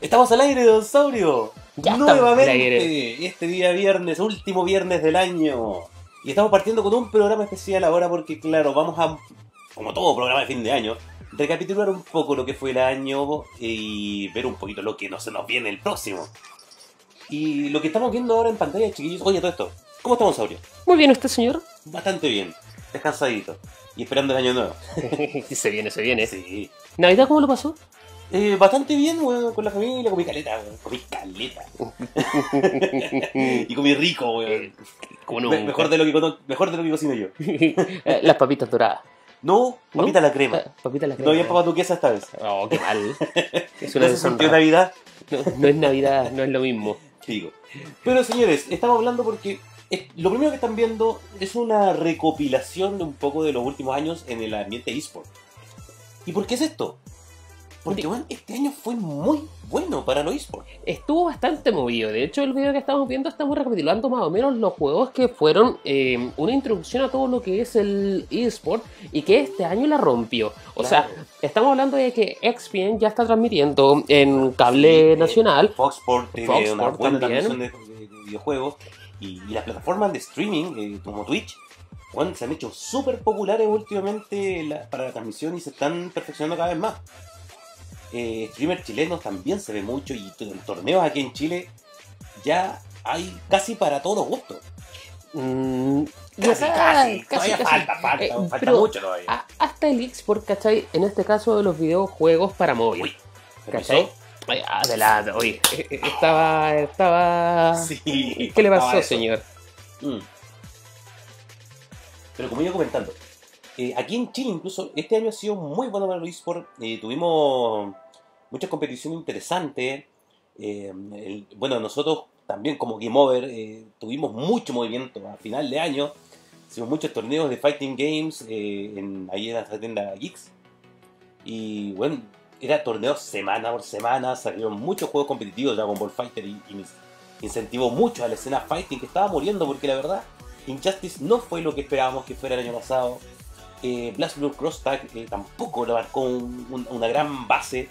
Estamos al aire, Dinosaurio. Ya al Nuevamente, aire. este día viernes, último viernes del año. Y estamos partiendo con un programa especial ahora porque, claro, vamos a, como todo programa de fin de año, recapitular un poco lo que fue el año y ver un poquito lo que no se nos viene el próximo. Y lo que estamos viendo ahora en pantalla, chiquillos, oye, todo esto, ¿cómo estamos, Saurio? Muy bien, ¿usted, señor? Bastante bien, descansadito y esperando el año nuevo. se viene, se viene. Sí. ¿Navidad cómo lo pasó? Eh, bastante bien, weón, con la familia, comí caleta, weón. Comí caleta. y comí rico, weón. Eh, Me- mejor, de lo que, cono- mejor de lo que cocino yo. Eh, Las papitas doradas. No, ¿No? papita a la crema. Ah, Papitas la No crema. había papas duquesas esta vez. Oh, qué mal. Es ¿No una se sintió deshonra. Navidad? No, no es Navidad, no es lo mismo. Digo. Pero señores, estamos hablando porque es- lo primero que están viendo es una recopilación de un poco de los últimos años en el ambiente eSport. ¿Y por qué es esto? Porque bueno, este año fue muy bueno para los eSports. Estuvo bastante movido. De hecho, el video que estamos viendo estamos recapitulando más o menos los juegos que fueron eh, una introducción a todo lo que es el eSport y que este año la rompió. O sea, Claro. estamos hablando de que XPN ya está transmitiendo en cable Sí, eh, nacional. Fox Sport Fox una Sport buena también. transmisión de, de- de videojuegos. Y, y las plataformas de streaming, eh, como Twitch, bueno, se han hecho súper populares últimamente la- para la transmisión y se están perfeccionando cada vez más. Eh, streamers chilenos también se ve mucho y t- torneos aquí en Chile ya hay casi para todos los gustos. Mm, Casi, casi, casi, todavía casi. falta, falta, Eh, falta mucho todavía. a- hasta el eSport, ¿cachai? En este caso de los videojuegos para móvil. Uy, ¿se ¿Cachai? Ay, Adelante, oye, eh, eh, estaba, estaba... Sí. ¿Qué le pasó, eso. señor? Mm. Pero como iba comentando, eh, aquí en Chile incluso este año ha sido muy bueno para los eSports. Eh, tuvimos muchas competiciones interesantes. Eh, bueno, nosotros también como Game Over eh, tuvimos mucho movimiento a final de año. Hicimos muchos torneos de Fighting Games eh, en, ahí en la tienda Geeks. Y bueno, era torneos semana por semana, salieron muchos juegos competitivos, Dragon Ball Fighter y, incentivó mucho a la escena fighting que estaba muriendo porque la verdad Injustice no fue lo que esperábamos que fuera el año pasado. Eh, Blast Blue Cross Tag eh, tampoco marcó un- una gran base,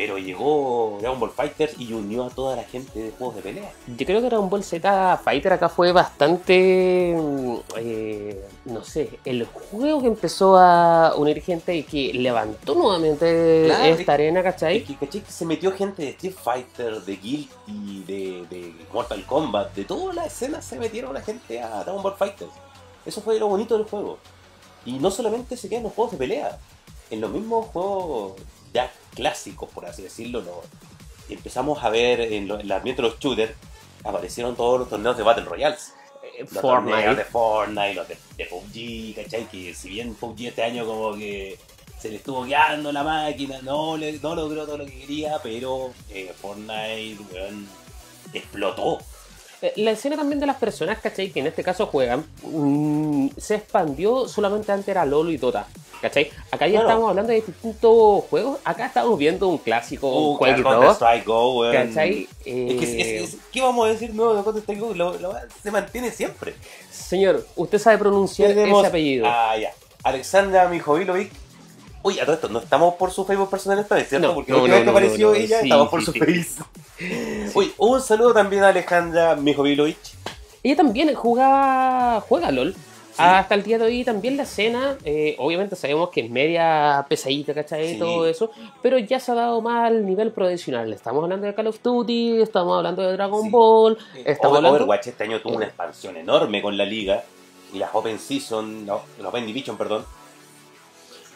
pero llegó Dragon Ball Fighters y unió a toda la gente de juegos de pelea. Yo creo que Dragon Ball Z Fighter acá fue bastante, mm, eh, no sé, el juego que empezó a unir gente y que levantó nuevamente Claro, esta es- arena, Es ¿cachai? que, ¿cachai? que se metió gente de Street Fighter, de Guilty, de, de Mortal Kombat, de toda la escena se metieron la gente a Dragon Ball Fighters. Eso fue lo bonito del juego. Y no solamente se quedan los juegos de pelea, en los mismos juegos ya clásicos, por así decirlo, lo- empezamos a ver en, lo- en el ambiente de los shooters, aparecieron todos los torneos de Battle Royales. Eh, Los torneos de Fortnite. Los de, de PUBG, ¿cachai? Que si bien PUBG este año como que se le estuvo quedando la máquina, no, le, no logró todo lo que quería, pero eh, Fortnite, weón, explotó. Eh, La escena también de las personas, ¿cachai? Que en este caso juegan, mm, se expandió solamente antes era LOL y Dota, ¿cachai? Acá ya Claro. estamos hablando de distintos juegos, acá estamos viendo un clásico, Uh, un Quake Counter 2, Strike Go. ¿cachai? Es que, es- Eh, es- ¿Qué vamos a decir nuevo de Counter Strike Go? Lo- lo- se mantiene siempre. Señor, usted sabe pronunciar Tenemos- ese apellido. Ah, ya. Alexandra Mijovilovic. Uy, a todo esto, no estamos por su Facebook personal esta vez, ¿cierto? No, Porque no, la última no, vez que apareció ella, sí, estamos por sí, su sí. Facebook. Uy, un saludo también a Alejandra Mijovilovic. Ella también jugaba, juega LOL. Hasta el día de hoy también la escena, eh, obviamente sabemos que es media pesadita, ¿cachai? Sí. Todo eso, pero ya se ha dado más al nivel profesional. Estamos hablando de Call of Duty, estamos hablando de Dragon. Ball, estamos Over- hablando... Overwatch este año tuvo una expansión enorme con la liga y las Open Season, no, las Open Division, perdón.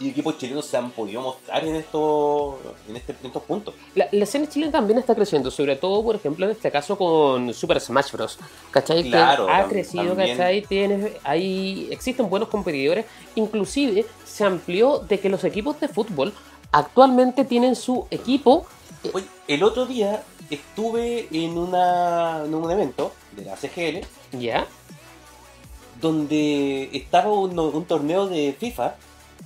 Y equipos chilenos se han podido mostrar en estos, en, este- en estos puntos. La, la escena chilena también está creciendo, sobre todo, por ejemplo, en este caso con Super Smash Bros. ¿Cachai? Que Claro, ha tam- crecido, también. ¿cachai? Tienes, hay, existen buenos competidores. Inclusive se amplió de que los equipos de fútbol actualmente tienen su equipo. eh, Oye, el otro día estuve en, una, en un evento de la CGL ¿Ya? donde estaba un, un torneo de FIFA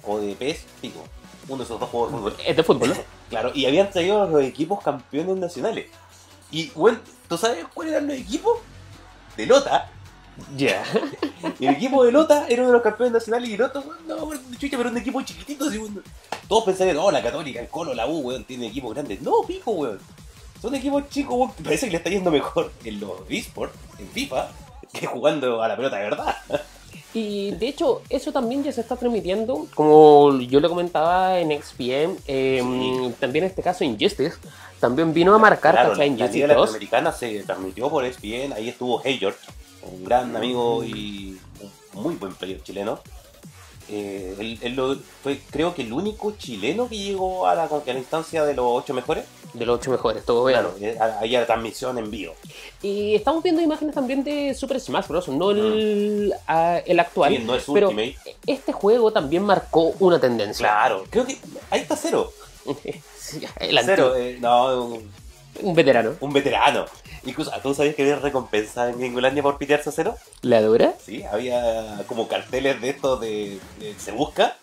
o de PES, digo, uno de esos dos juegos de fútbol. Es de fútbol, ¿no? Claro, y habían traído a los equipos campeones nacionales. Y, bueno, ¿tú sabes cuáles eran los equipos? De Lota. Ya. El equipo de Lota era uno de los campeones nacionales y Lota, weón, no, chucha, pero un equipo chiquitito. así, weón. Todos pensarían, no, la Católica, el Colo, la U, weón, tienen equipos grandes. No, pico, weón. Son equipos chicos, weón, parece que le está yendo mejor en los esports, en FIFA, que jugando a la pelota de verdad. Y de hecho, eso también ya se está transmitiendo, como yo le comentaba en XPM, eh, Sí. también en este caso Injustice, también vino a marcar, Claro, la Injustice 2. Latinoamericana se transmitió por ESPN, ahí estuvo Hey George, un gran amigo y un muy buen player chileno. Eh, él, él lo- fue creo que el único chileno que llegó a la, a la instancia de los ocho mejores. De los ocho mejores, todo bien. Claro, a- ahí a la transmisión en vivo. Y estamos viendo imágenes también de Super Smash Bros. No el, ah, el actual. Sí, no es pero Ultimate. este juego también marcó una tendencia. Claro, creo que ahí está cero. Sí, el Cero, eh, no, un, veterano. un veterano. Incluso, ¿tú sabías que había recompensa en Gringolandia por pitearse a cero? ¿La dura? Sí, había como carteles de estos de, de se busca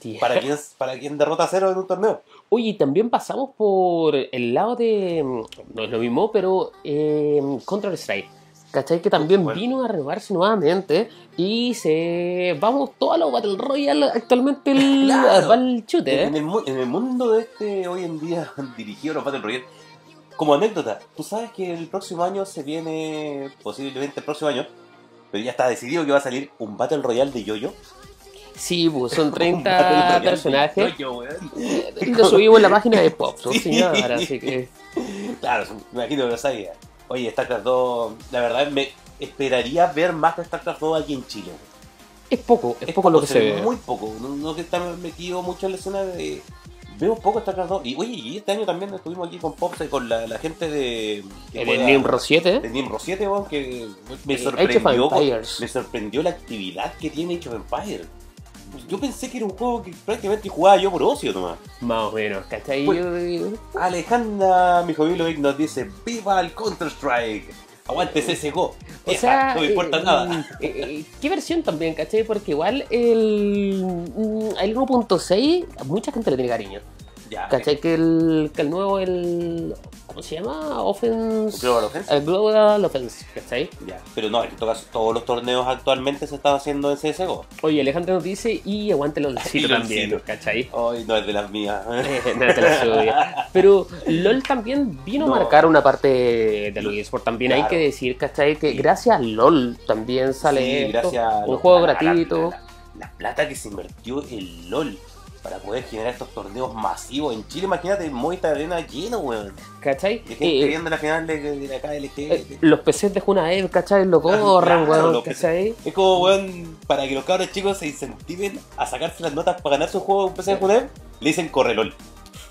Yeah. para quien, para quien derrota a cero en un torneo. Oye, y también pasamos por el lado de. mm, No es lo mismo, pero eh, Strike. ¿Cachai? Que también Bueno. vino a renovarse nuevamente y se. Vamos todos a los Battle Royale actualmente el Claro. En el, mu- en el mundo de este hoy en día dirigido a los Battle Royale, como anécdota, tú sabes que el próximo año se viene, posiblemente el próximo año, pero ya está decidido que va a salir un Battle Royale de Yoyo. Sí, pues son Un Battle 30 Royale de personajes. Y lo subimos en la página de Pop, ¿no, Sí. señora? Así que. Claro, me imagino que lo sabía. Oye, StarCraft 2, la verdad me esperaría ver más de StarCraft 2 aquí en Chile. Es poco, es, poco lo que se ve, ve. Muy poco, no, no que está metido mucho en la escena de... Veo poco StarCraft 2. Y oye, y este año también estuvimos aquí con Pops, y con la, la gente de... juega- el Nimro 7. de Nimro 7, weón, que me Eh, sorprendió, me sorprendió la actividad que tiene Age of Empires. Yo pensé que era un juego que prácticamente jugaba yo por ocio nomás. Más o menos, ¿cachai? Pues- Alejandra Mijovilovic nos dice, ¡Viva el Counter-Strike! ¡Aguante CSGO! O sea, no me importa eh, nada. eh, eh, ¿Qué versión también, cachai? Porque igual el, mm, el 1.6 a mucha gente le tiene cariño. Ya, ¿Cachai? Que el, que el nuevo, el. ¿Cómo se llama? Offense. Global Offense. El Global Offense, ¿cachai? ya. Pero no, en todo caso, todos los torneos actualmente se están haciendo en CSGO. Oye, Alejandro nos dice y aguante LOLcito también, ¿cachai? Ay, no es de las mías. Eh, no te la suya. Pero LOL también vino No. a marcar una parte de los eSports. También hay que decir, ¿cachai? Que gracias a LOL también sale Sí, esto, gracias un juego la- gratuito. La, la- la plata que se invirtió en LOL para poder generar estos torneos masivos en Chile. Imagínate, Movistar Arena lleno, weón. ¿Cachai? Y gente Eh, viendo la final de, de la KLG. eh, los PCs de Junaed, ¿cachai? Lo corren, Claro, weón, ¿cachai? Es como, weón, para que los cabros chicos se incentiven a sacarse las notas para ganar su juego en PC de Junaed, le dicen corre LOL.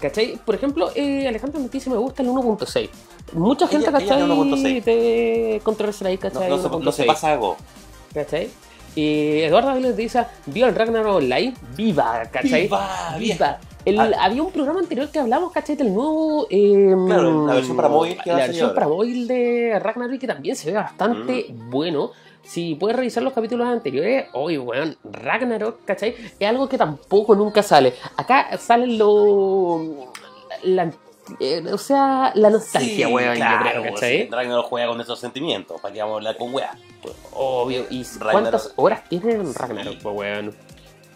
¿Cachai? Por ejemplo, eh, Alejandro dice me gusta el 1.6. Mucha gente, Ella- ella ¿cachai? de 1.6. De Control Strike, No, ¿cachai? no se, no se 1.6, pasa algo. ¿cachai? Y Eduardo Aviles dice, ¿vio el Ragnarok Online? ¡Viva! ¿cachai? ¡Viva! ¡Viva! El- Ah. Había un programa anterior que hablamos, ¿cachai? Del nuevo... eh, Claro, la versión para móvil que La versión ahora. para móvil de Ragnarok que también se ve bastante Mm. bueno. Si puedes revisar los capítulos anteriores, hoy, weón, Ragnarok, ¿cachai? Es algo que tampoco nunca sale. Acá salen los... La, eh, o sea, la nostalgia, Sí, weón, claro, yo creo, ¿cachai? Ragnarok juega con esos sentimientos, para que vamos a hablar con weá. Obvio. ¿Y Ragnarok. cuántas horas tiene en Ragnarok, Sí. weón?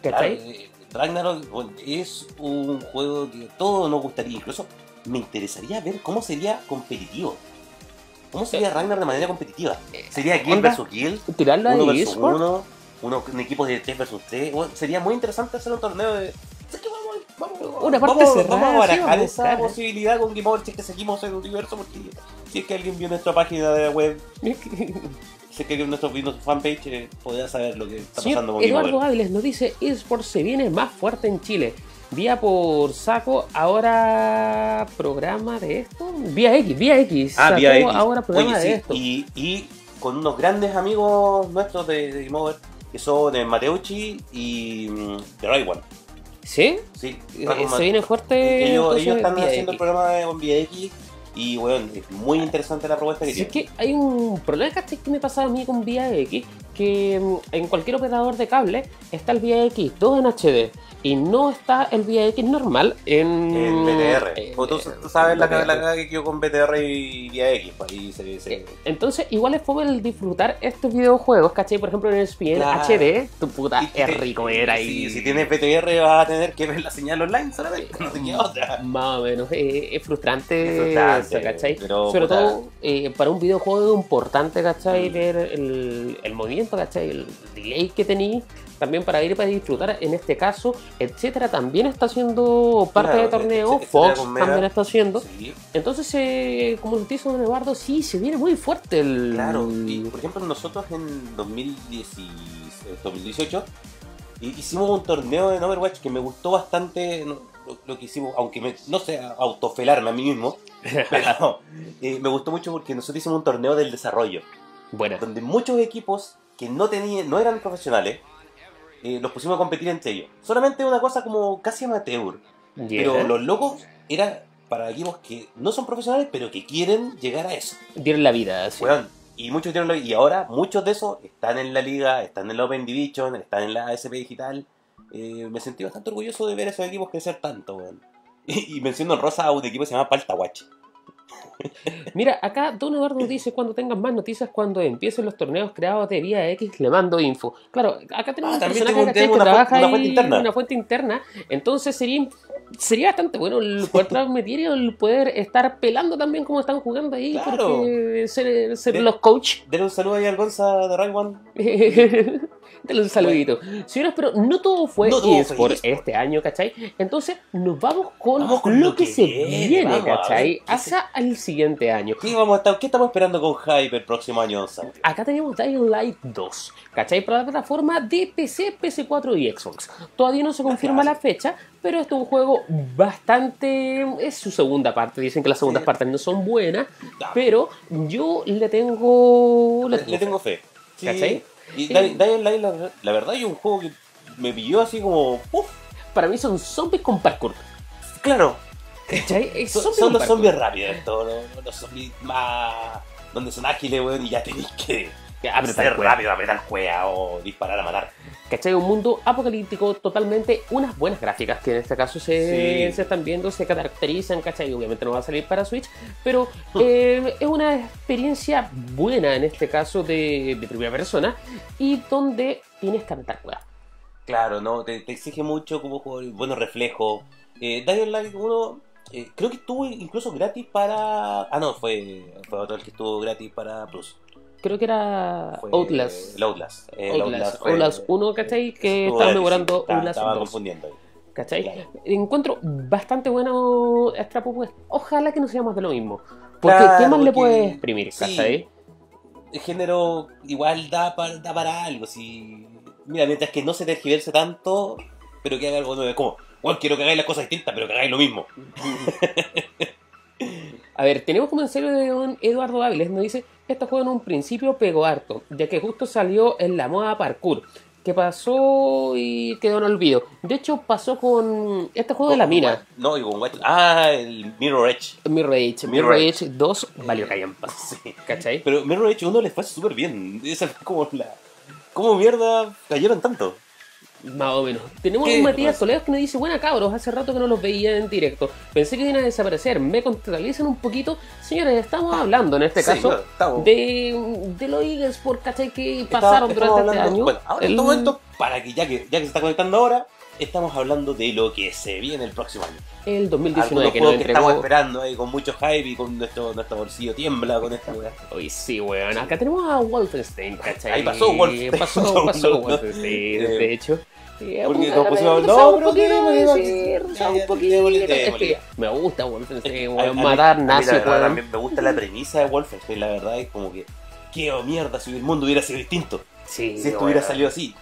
Claro, ¿Cachai? eh, Ragnarok bueno, es un juego que a todos nos gustaría, incluso me interesaría ver cómo sería competitivo. ¿Cómo sería Ragnarok de manera competitiva? ¿Sería Guild versus Guild? Tirarla Uno de versus uno, uno, un equipo de 3 versus 3. Bueno, sería muy interesante hacer un torneo de. ¿Sabes qué? Vamos, Una parte vamos, cerrada, vamos a barajar esa posibilidad con Game Over si es que seguimos en el universo. Porque si es que alguien vio nuestra página de web, si es que alguien nuestro, vio nuestra fanpage, eh, podría saber lo que está pasando con Game Eduardo Over. Áviles nos dice, eSports se viene más fuerte en Chile. Vía por saco, ahora programa de esto. Vía X, vía X. Ah, vía X. ahora programa Oye, de sí, esto. Y, y con unos grandes amigos nuestros de, de Game Over, que son eh, Mateucci y mm, The Right One. ¿Sí? Sí, Eh, se viene fuerte. ellos, entonces, ellos están haciendo el programa de VX y bueno, es muy interesante la propuesta que Si es tienen. que hay un problema que me pasa a mí con Vía X, que mm, en cualquier operador de cable está el Vía X 2 en HD y no está el VIX normal en. En BTR. eh, Como tú, eh, tú sabes la, BTR. la que quedó con BTR y vía X. pues ahí se, se- Eh, Entonces, igual es fome el disfrutar estos videojuegos, ¿cachai? Por ejemplo, en el SPN Claro. HD, tu puta, y- es rico ver ahí. Si, si tienes BTR vas a tener que ver la señal online solamente. No te queda otra. Más o menos, eh, es frustrante, Es frustrante, eso, ¿cachai? pero, Sobre puta. todo eh, para un videojuego es importante, ¿cachai? Mm. Ver el, el movimiento, ¿cachai? El delay que tenéis, también para ir para disfrutar, en este caso, etcétera, también está haciendo parte Claro, de torneo, etcétera Fox Mega. también está haciendo. Sí, Entonces, eh, como lo dice Don Eduardo, sí, se viene muy fuerte el... claro. Y por ejemplo, nosotros en 2010 y- eh, 2018 hi- hicimos un torneo en Overwatch que me gustó bastante. Lo, lo que hicimos, aunque me- no sé, autofelarme a mí mismo, pero eh, me gustó mucho porque nosotros hicimos un torneo del desarrollo. Buena. donde muchos equipos que no tenían, no eran profesionales, eh, los pusimos a competir entre ellos. Solamente una cosa como casi amateur. Pero los locos eran para equipos que no son profesionales, pero que quieren llegar a eso. Dieron la vida, sí. Y muchos dieron la- y ahora muchos de esos están en la liga, están en la Open Division, están en la SP Digital. Eh, me sentí bastante orgulloso de ver a esos equipos crecer tanto, weón. Y, y menciono en rosa a un equipo que se llama Paltawatch. Mira, acá Don Eduardo nos dice cuando tengan más noticias, cuando empiecen los torneos creados de Vía X, le mando info. Claro, acá tenemos Ah, también tengo- tengo que una trabaja una fuente interna. una fuente interna, entonces sería sería bastante bueno el poder transmitir y el poder estar pelando también como están jugando ahí, Claro. porque ser, ser De- los coach Denle un saludo ahí al Gonza de Raywan. Dale un saludito. Señores, pero no todo fue No todo fue eSport eSport. este año, ¿cachai? Entonces nos vamos con, Vamos con lo, lo que, que se viene, viene, ¿cachai? Hacia el siguiente año. ¿Qué, vamos a estar, ¿Qué estamos esperando con Hype el próximo año, Santi? Acá tenemos Dying Light 2, ¿cachai? Para la plataforma de PC, PS4 y Xbox. Todavía no se confirma la fecha, pero este es un juego bastante... Es su segunda parte, dicen que las segundas Sí. partes no son buenas, pero yo le tengo... Le Le, tengo, tengo fe. Sí. Y Sí. Dying Light, la, la verdad, es un juego que me pilló así como. ¡Uf! Para mí son zombies con parkour. Claro, son, los parkour. zombies rápidos, estos, los, los zombies más. donde son ágiles, weón, y ya tenéis que Apretar ser rápido, apretar juega o disparar a matar. ¿Cachai? Un mundo apocalíptico totalmente, unas buenas gráficas que en este caso se, Sí. se están viendo, se caracterizan, ¿cachai? Obviamente no va a salir para Switch, pero eh, es una experiencia buena en este caso de, de primera persona y donde tienes que apretar cuerda. Claro, ¿no? Te, te exige mucho como juego, buenos reflejos. Eh, Dying Light 1, eh, creo que estuvo incluso gratis para. Ah, no, fue, fue otro el que estuvo gratis para Plus. Creo que era Fue Outlast. El Outlast. El Outlast, fue- Outlast 1, ¿cachai? Que estaba mejorando estaba- Outlast Estaba 2. confundiendo ahí. ¿Cachai? Claro. Encuentro bastante bueno esta propuesta. Ojalá que no sea más de lo mismo. Porque Claro, ¿qué más le porque- puedes exprimir, sí. ¿cachai? el género igual da para, da para algo. Si... Mira, mientras que no se tergiverse tanto, pero que haga algo nuevo. Es como, bueno, quiero que hagáis las cosas distintas, pero que hagáis lo mismo. A ver, tenemos comentario de don Eduardo Áviles. Nos dice: Este juego en un principio pegó harto, ya que justo salió en la moda parkour. Que pasó y quedó en olvido. De hecho, pasó con este juego de la mina. No, y con Ah, el Mirror Edge. Mirror Edge. Mirror Edge 2 valió callampa. Sí. ¿Cachai? Pero Mirror Edge 1 les fue súper bien. Esa fue como la. ¿Cómo mierda cayeron tanto? Más o menos. Tenemos ¿Qué a un Matías? Toledo que nos dice, buena cabros, hace rato que no los veía en directo. Pensé que iban a desaparecer. Me contextualizan un poquito. Señores, estamos hablando en este Sí, caso de, de los Eagles por ¿cachai? que Estaba- pasaron durante este año. Bueno, ahora en El- este momento, para que ya, que ya que se está conectando ahora, estamos hablando de lo que se viene el próximo año. El 2019 Algunos que nos estamos esperando ahí con mucho hype y con nuestro, nuestro bolsillo tiembla con esta weá. Uy, sí, weón. Acá tenemos a Wolfenstein, ¿cachai? Ahí pasó Wolfenstein. Pasó, pasó No, no. Wolfenstein, Eh, de hecho. Sí, porque nos pusimos- no, pero Ya, un poquito. me gusta Wolfenstein, weón. Matar también me gusta la premisa de Wolfenstein, la verdad es como que, qué mierda si el mundo hubiera sido distinto, Sí, si esto hubiera salido así.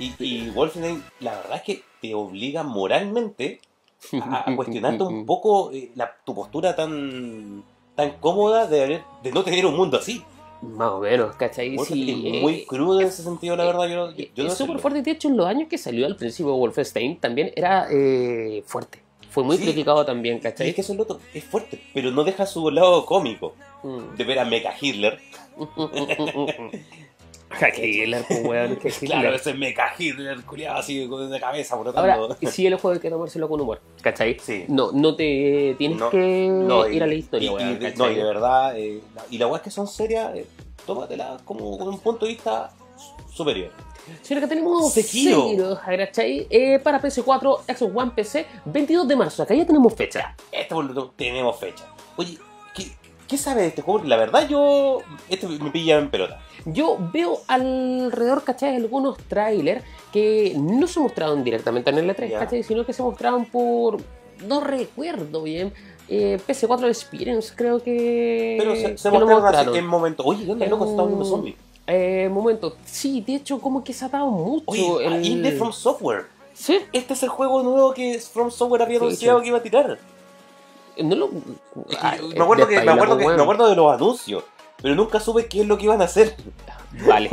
Y, y Wolfenstein, la verdad es que te obliga moralmente a, a cuestionarte un poco eh, la- tu postura tan tan cómoda de, haber- de no tener un mundo así. Más o menos, ¿cachai? Sí, es eh, muy crudo en ese sentido, la verdad. Yo, yo, yo no es sé. súper fuerte. De hecho, en los años que salió al principio Wolfenstein también era eh, fuerte. Fue muy Sí. criticado también, ¿cachai? es que eso es otro, es fuerte, pero no deja su lado cómico Mm. de ver a Mecha Hitler. Hitler, pues, weón, que Hitler. Claro, ese mecha Hitler, culiado así la cabeza, por lo Ahora, tanto. sí, el juego hay que tomárselo con humor, ¿cachai? Sí. No, no te tienes No, que No, y- ir a la historia, y- weón, y de- ¿cachai? No, y de verdad, eh, la- y las weas que son serias, eh, tómatela como con un punto de vista superior. Sí, que tenemos Sekiro. Sekiro. Eh, para PS4, Xbox One, PC, 22 de marzo. Acá ya tenemos fecha. Este tanto, tenemos fecha. Oye, ¿qué, sabes de este juego? Porque la verdad yo, este me pilla en pelota. Yo veo alrededor, ¿cachai? Algunos trailers que no se mostraron directamente en el E3, Ya. ¿cachai? Sino que se mostraron por... No recuerdo bien. Eh, PS4 Experience creo que... Pero se, se que mostraron así en momento. Oye, ¿dónde loco se está viendo zombie? Eh, momento. Sí, de hecho como que se ha dado mucho. Oye, el... ahí de From Software. Sí, Este es el juego nuevo que From Software había Sí, anunciado sí. que iba a tirar. No lo... Ah, me, acuerdo que, me, acuerdo que, me acuerdo de los anuncios, pero nunca supe qué es lo que iban a hacer. Vale,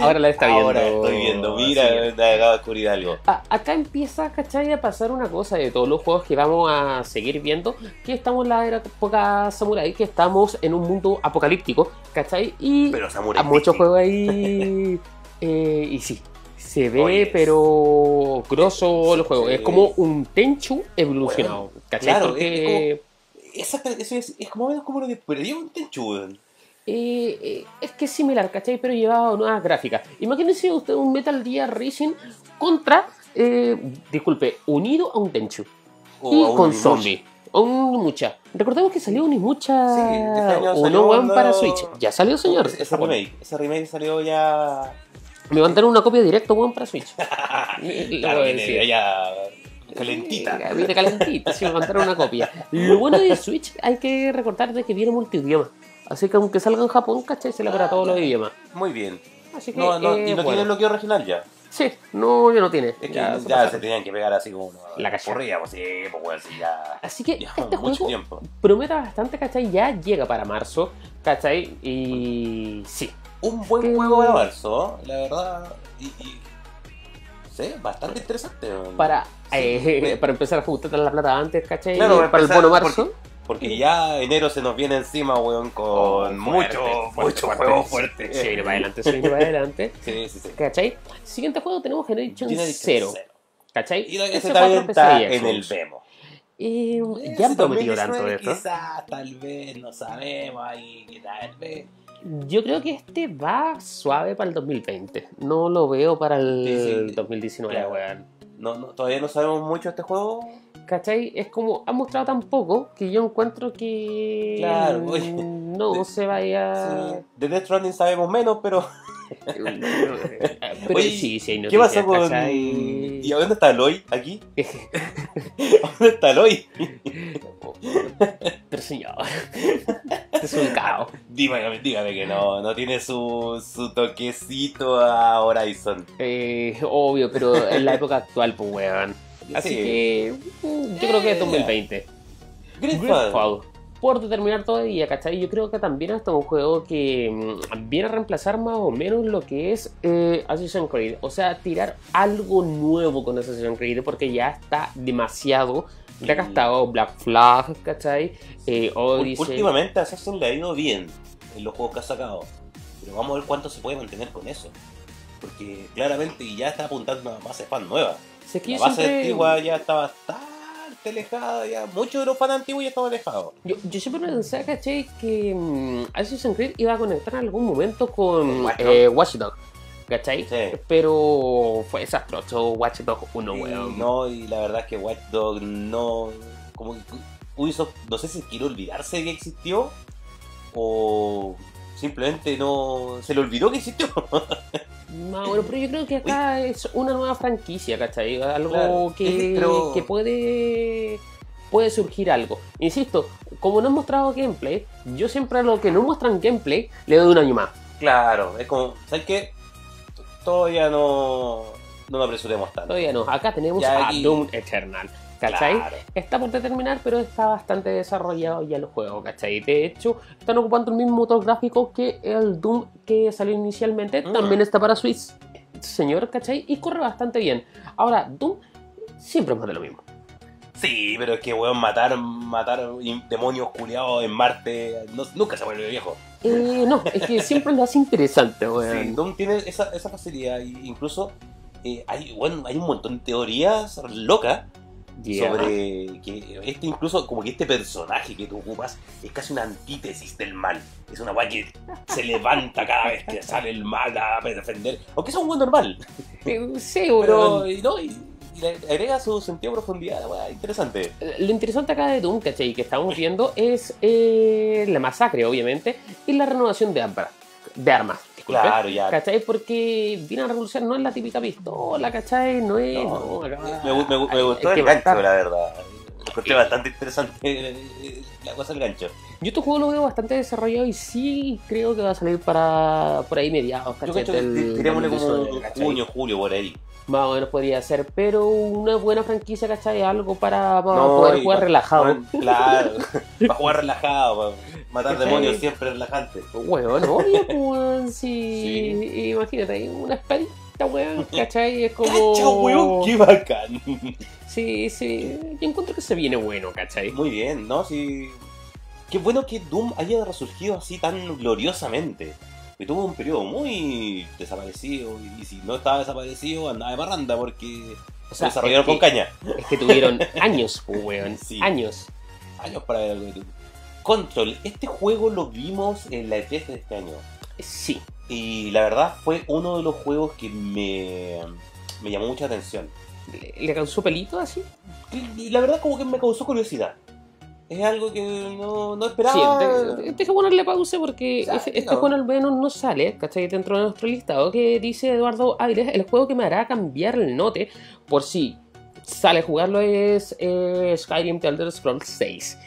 ahora la está viendo. Ahora estoy viendo, mira, Sí. me acabo de descubrir algo. A- acá empieza, ¿cachai? A pasar una cosa de todos los juegos que vamos a seguir viendo, que estamos en la era época samurai, que estamos en un mundo apocalíptico, ¿cachai? Y Pero a muchos juegos ahí... eh, y sí, se ve, Oye, pero grosso el juego. Es como un Tenchu evolucionado, ¿cachai? claro, Porque... Exactamente, eso es, es como menos como lo que perdió un Tenchu. Eh, eh, es que es similar, ¿cachai? Pero llevado a nuevas gráficas. Imagínense usted un Metal Gear Rising contra, eh, disculpe, unido a un Tenchu. O y con zombie. O un Mucha. Recordemos que salió un Mucha Sí, este o no One para Switch. Ya salió, señor. Ese remake, ese remake salió ya. Me mandaron una copia directa One para Switch. Claro, viene ya calentita. Eh, Viene calentita, sí, me mandaron una copia. Lo bueno de Switch hay que recordar de que viene multidioma. Así que aunque salga en Japón, ¿cachai? Se le para todos los idiomas. Muy bien. Así que, No, no, eh, y no bueno. tiene bloqueo regional ya. Sí, no, ya no tiene. Es que Ya ya, se se, pasaron. tenían que pegar así como una La porría, pues sí, pues weón, sí, ya. Así que ya este juego tiempo. promete bastante, ¿cachai? Ya llega para marzo, ¿cachai? Y sí. Un buen Que- juego de marzo, la verdad. Y, y- sí, bastante interesante. weón. Para, Sí, eh, para empezar a juntar la plata antes, ¿cachai? Claro, para el empezar bono marzo. Porque ya enero se nos viene encima, weón, con Oh, mucho, fuerte, mucho fuerte, juego fuerte. viene para adelante, viene para adelante. Sí, sí, sí. ¿Cachai? Siguiente juego tenemos Generation Generation 0. Zero. ¿Cachai? Y ese también está en el demo. Eh, ya han prometido 2019 tanto de esto. Quizás, tal vez, no sabemos ahí, qué tal vez. Yo creo que este va suave para el 2020. No lo veo para el Sí, sí. 2019, Claro. weón. No, no, todavía no sabemos mucho de este juego. ¿Cachai? Es como, han mostrado tan poco que yo encuentro que Claro, oye. no De- se vaya. Sí. De Death Stranding sabemos menos, pero. Pero Oye, sí, sí hay ¿Qué pasó con. ¿cachai? ¿Y a dónde está Aloy? ¿Aquí? ¿Dónde está Aloy? Pero señor, es un caos. Dígame, dígame que no, no tiene su, su toquecito a Horizon. Eh, obvio, pero en la época actual, pues weón. Así Sí. que mm, yo creo que es 2020. Gridfall. Gridfall. Por determinar todavía, ¿cachai? Yo creo que también es un juego que mm, viene a reemplazar más o menos lo que es eh, Assassin's Creed. O sea, tirar algo nuevo con Assassin's Creed porque ya está demasiado recastado. Black Flag, ¿cachai? Eh, Odyssey. Últimamente a Assassin le ha ido bien en los juegos que ha sacado. Pero vamos a ver cuánto se puede mantener con eso. Porque claramente ya está apuntando a una base fan nueva. Si es que La base siempre- antigua ya está bastante alejada. Ya. Muchos de los fans antiguos ya estaban alejados. Yo, yo siempre pensé, ¿cachai? Que mm, Assassin's Creed iba a conectar en algún momento con Watch eh, Watch Dogs, ¿cachai? Sí. Pero fue desastroso Watch Dogs 1, Y weón. no, y la verdad es que Watch Dogs no. Como que Ubisoft, no sé si quiere olvidarse de que existió o simplemente no. Se le olvidó que existió. No, bueno, pero yo creo que acá es una nueva franquicia, ¿cachai? Algo Claro, que, es- pero- que puede puede surgir algo. Insisto, como no han mostrado gameplay, yo siempre a lo que no muestran gameplay le doy un año más. claro, es como. ¿Sabes qué? Todavía no. No nos apresuremos tanto. Todavía no. Acá tenemos Ya a aquí- Doom Eternal. ¿Cachai? Claro. Está por determinar, pero está bastante desarrollado ya el juego, ¿cachai? De hecho, están ocupando el mismo motor gráfico que el Doom que salió inicialmente. Mm. También está para Switch, señor, ¿cachai? Y corre bastante bien. Ahora, Doom siempre es más de lo mismo. Sí, pero es que, weón, matar, matar demonios culiados en Marte no- nunca se vuelve viejo. Eh, no, es que siempre lo hace interesante, Sí, weón. Doom tiene esa, esa facilidad. y Incluso eh, hay, bueno, hay un montón de teorías locas Yeah. sobre que este incluso como que este personaje que tú ocupas es casi una antítesis del mal. Es una weá que se levanta cada vez que sale el mal a defender. Aunque es un buen normal. Sí, Pero y no, y, y le agrega su sentido de profundidad, weá, interesante. Lo interesante acá de Doom, ¿cachai? Que estamos viendo es eh, la masacre, obviamente, y la renovación de. De armas, Claro, ya. ¿Cachai? Porque viene a revolucionar no es la típica pistola, ¿cachai? No es. No, no, acá- me, me me gustó que el gancho, la verdad. Encontré bastante interesante eh, la cosa del gancho. Yo este juego lo veo bastante desarrollado y sí creo que va a salir para por ahí mediados, Yo ¿cachai? tirémosle como 19, ¿cachai? junio, julio, por ahí. Más o menos podría ser, pero una buena franquicia, ¿cachai? Algo para, para No, poder jugar relajado. claro, para jugar relajado, matar demonios siempre relajante. Weón, obvio, pues, weón, sí. Sí. Imagínate, hay una espadita, weón, ¿cachai? Es como. ¡Cacha, weón! ¡Qué bacán! Sí, sí. Yo encuentro que se viene bueno, ¿cachai? Muy bien, ¿no? Sí. Qué bueno que Doom haya resurgido así tan gloriosamente. Que tuvo un periodo muy desaparecido. Y si no estaba desaparecido, andaba de parranda porque O se desarrollaron es con caña. es que tuvieron años, pues, weón. Sí. Años. Años para ver algo de Doom. Control, este juego lo vimos en la E3 de este año. Sí. Y la verdad fue uno de los juegos que me, me llamó mucha atención. ¿Le, le causó pelito así? Y la verdad como que me causó curiosidad. Es algo que no, no Sí, esperaba. de- deja ponerle pausa porque este, este no. juego al menos no sale, ¿cachai? Dentro de nuestro listado que dice Eduardo Áviles, el juego que me hará cambiar el note por si sale a jugarlo es eh, Skyrim The Elder Scrolls 6.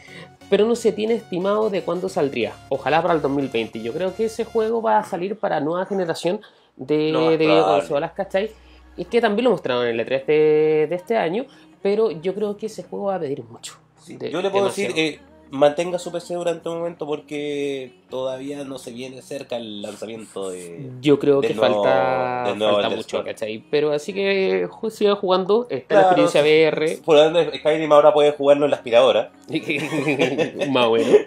Pero no se tiene estimado de cuándo saldría. Ojalá para el 2020. Yo creo que ese juego va a salir para nueva generación de, más de videoconsolas, ¿cachai? Y que también lo mostraron en el E3 de, de este año. Pero yo creo que ese juego va a pedir mucho. Sí, De- yo le puedo demasiado. decir, eh, mantenga su PC durante un momento porque todavía no se viene cerca el lanzamiento de... Yo creo que nuevo- falta, falta mucho. ¿cachai? Pero así que siga jugando, está la experiencia VR, Por ende, Skyrim ahora puede jugarlo en la aspiradora. más bueno,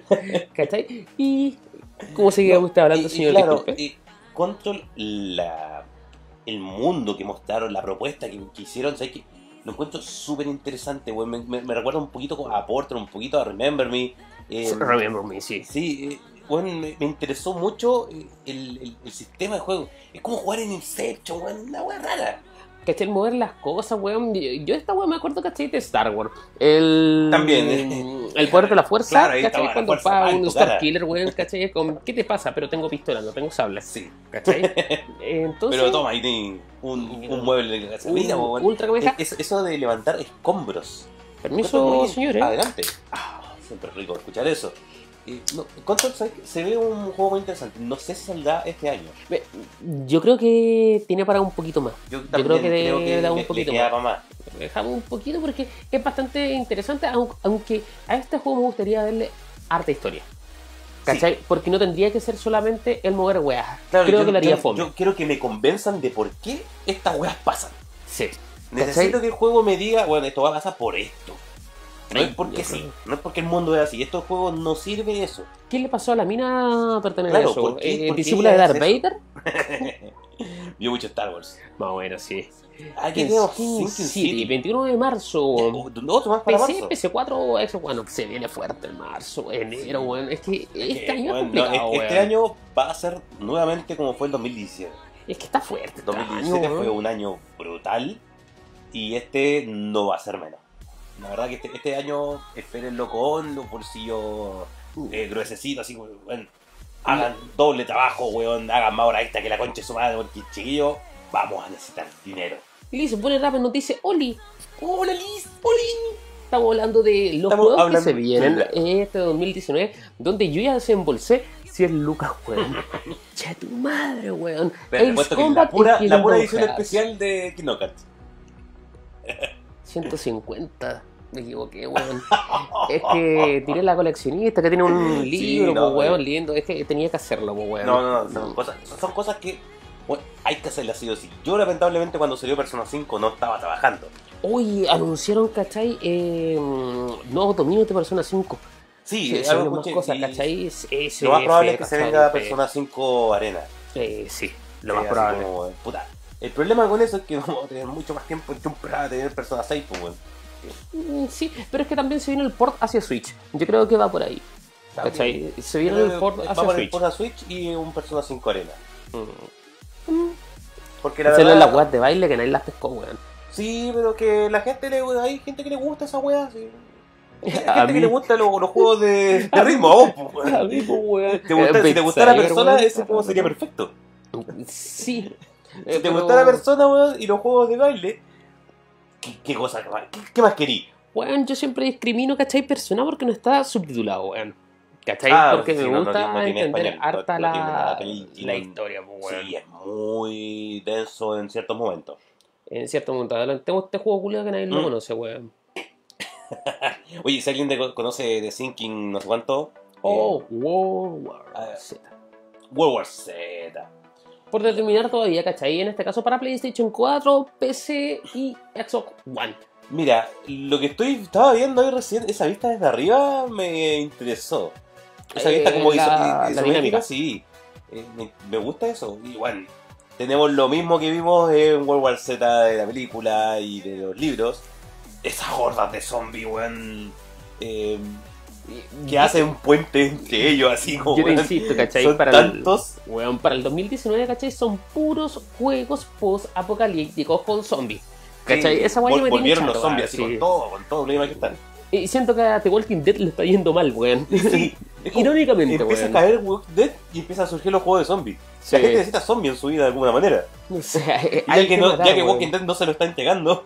¿cachai? Y como seguía usted hablando, Y- y señor, claro, y Control, la, el mundo que mostraron, la propuesta que, que hicieron, ¿sabes? Lo encuentro súper interesante, güey. Me, me- me recuerda un poquito a Porter, un poquito a Remember Me. eh, Remember me, sí. Sí, eh, me, me interesó mucho eh, el, el- el sistema de juego. Es como jugar en Inception, weón, una weá rara. ¿Cachai? Mover las cosas, weón. Yo, esta weón me acuerdo, ¿cachai? De Star Wars. El, También, eh. El poder de la fuerza, Claro, ¿cachai? Cuando fuerza, va un Star cara. Killer, weón, ¿cachai? ¿Qué te pasa? Pero tengo pistola, no tengo sable, Sí. ¿cachai? Entonces, Pero toma, ahí tenés un, un mueble de Mira, weón. ultra cabeza. Es- eso de levantar escombros. Permiso, señores. Adelante. Ah, siempre rico escuchar eso. Y, no, Control ¿sabes qué? se ve un juego muy interesante. No sé si saldrá este año. Yo creo que tiene para un poquito más. Yo, creo que creo que da un le- le poquito queda más. más. Dejamos un poquito porque es bastante interesante, aun- aunque a este juego me gustaría darle harta historia. ¿Cachai? Porque no tendría que ser solamente el mover weas. Claro, creo yo, que lo haría yo- fome. yo quiero que me convenzan de por qué estas weas pasan. Sí. Necesito que el juego me diga, bueno, esto va a pasar por esto. No es Ay, porque sí, no es porque el mundo es así. Estos juegos no sirve eso. ¿Qué le pasó a la mina pertenece Claro, a eso? ¿por qué- Eh, por ¿Discípula de Darth Vader? Vio mucho Star Wars. Más bueno, sí. Aquí Sin tenemos Sinking City, City. 21 de marzo. Otro más para PC, marzo. PC4, Xbox, bueno, se viene fuerte en marzo, enero, weón. Es que este Eh, año bueno, es no, complicado, este weón. año va a ser nuevamente como fue el 2017. Es que está fuerte. este 2017 año, fue un año brutal y este no va a ser menos. La verdad que este, este año espérenlo con los bolsillos eh, gruesecitos, así como, bueno, hagan doble trabajo, weón, hagan más horas extra que la concha de su madre, porque chiquillo, vamos a necesitar dinero. Y se pone rápido nos dice, Oli, ¡Hola Liz! ¡Oli! estamos hablando de los Estamos juegos que hablando- se vienen este 2019, donde yo ya desembolsé si es Lucas, weón. che, tu madre, weón. Pero Ace que la pura, la edición especial de Hearts. 150. Me equivoqué, weón. Es que tiré la coleccionista que tiene un Sí, libro, no, po, weón, lindo. Es que tenía que hacerlo, weón. No, no, no, son cosas, son cosas que Bueno, hay que hacerla así o sí. Yo lamentablemente cuando salió Persona 5 no estaba trabajando. Hoy anunciaron, ¿cachai? Eh, nuevos dominios de Persona 5. Sí, Sí, algo más cosas, ¿cachai? Sí, sí, Lo más probable sí, es que se venga Persona 5 Arena. Eh, sí, lo Sí, más probable. como, puta. El problema con eso es que vamos a tener mucho más tiempo en para tener Persona 6, pues, weón. Mm, Sí, pero es que también se viene el port hacia Switch. Yo creo que va por ahí. ¿Cachai? Se viene el port Va hacia el Switch. port a Switch y un Persona 5 Arena. Mm. Porque la verdad... las weas de baile que nadie las pescó, weón. Sí, pero que la gente le... Hay gente que le gusta esa weá, sí. Hay A gente mí- que le gusta los, los juegos de, de ritmo, a vos, pues, A weón. mí, pues, weón. Te gusta- si te gustara persona, ese juego sería perfecto. Sí. Si Eh, te pero- gustara persona, weón, y los juegos de baile, ¿qué, qué cosa? ¿Qué, más- qué, qué más querí? Weón, yo siempre discrimino, ¿cachai? Persona porque no está subtitulado, weón. ¿Cachai? Ah, porque sí, me no, no gusta tiene- no tiene entender español, harta la, la historia, pues, weón. Sí, es muy denso en ciertos momentos. En cierto momento. Adelantemos este juego culiado que nadie lo Mm. conoce, weón. Oye, si alguien de- conoce de Sinking no sé cuánto, Oh, eh, World War ah, Z. World War Z. Por determinar todavía, ¿cachai? En este caso para PlayStation 4, PC y Xbox One. Mira, lo que estoy estaba viendo hoy recién, esa vista desde arriba me interesó. Esa Eh, vista como la- iso- la sí. Eh, me, me gusta eso. Igual, tenemos lo mismo que vimos en World War Z de la película y de los libros. Esas hordas de zombies, weón. eh, que hacen un puente entre ellos, así como. Yo te insisto, ¿cachai? Son Para el, tantos. weón, para el 2019, ¿cachai? Son puros juegos post-apocalípticos con zombies. ¿Cachai? Sí, Esa ya me Volvieron los chato, zombies así con todo, con todo el problema que están. Y siento que a The Walking Dead le está yendo mal, weón. Sí, Irónicamente, empieza weón. a caer Walking Dead y empieza a surgir los juegos de zombies. Sí. La gente necesita zombies en su vida de alguna manera. O sea, ya que, no- matar, ya que. Walking Dead no se lo está entregando,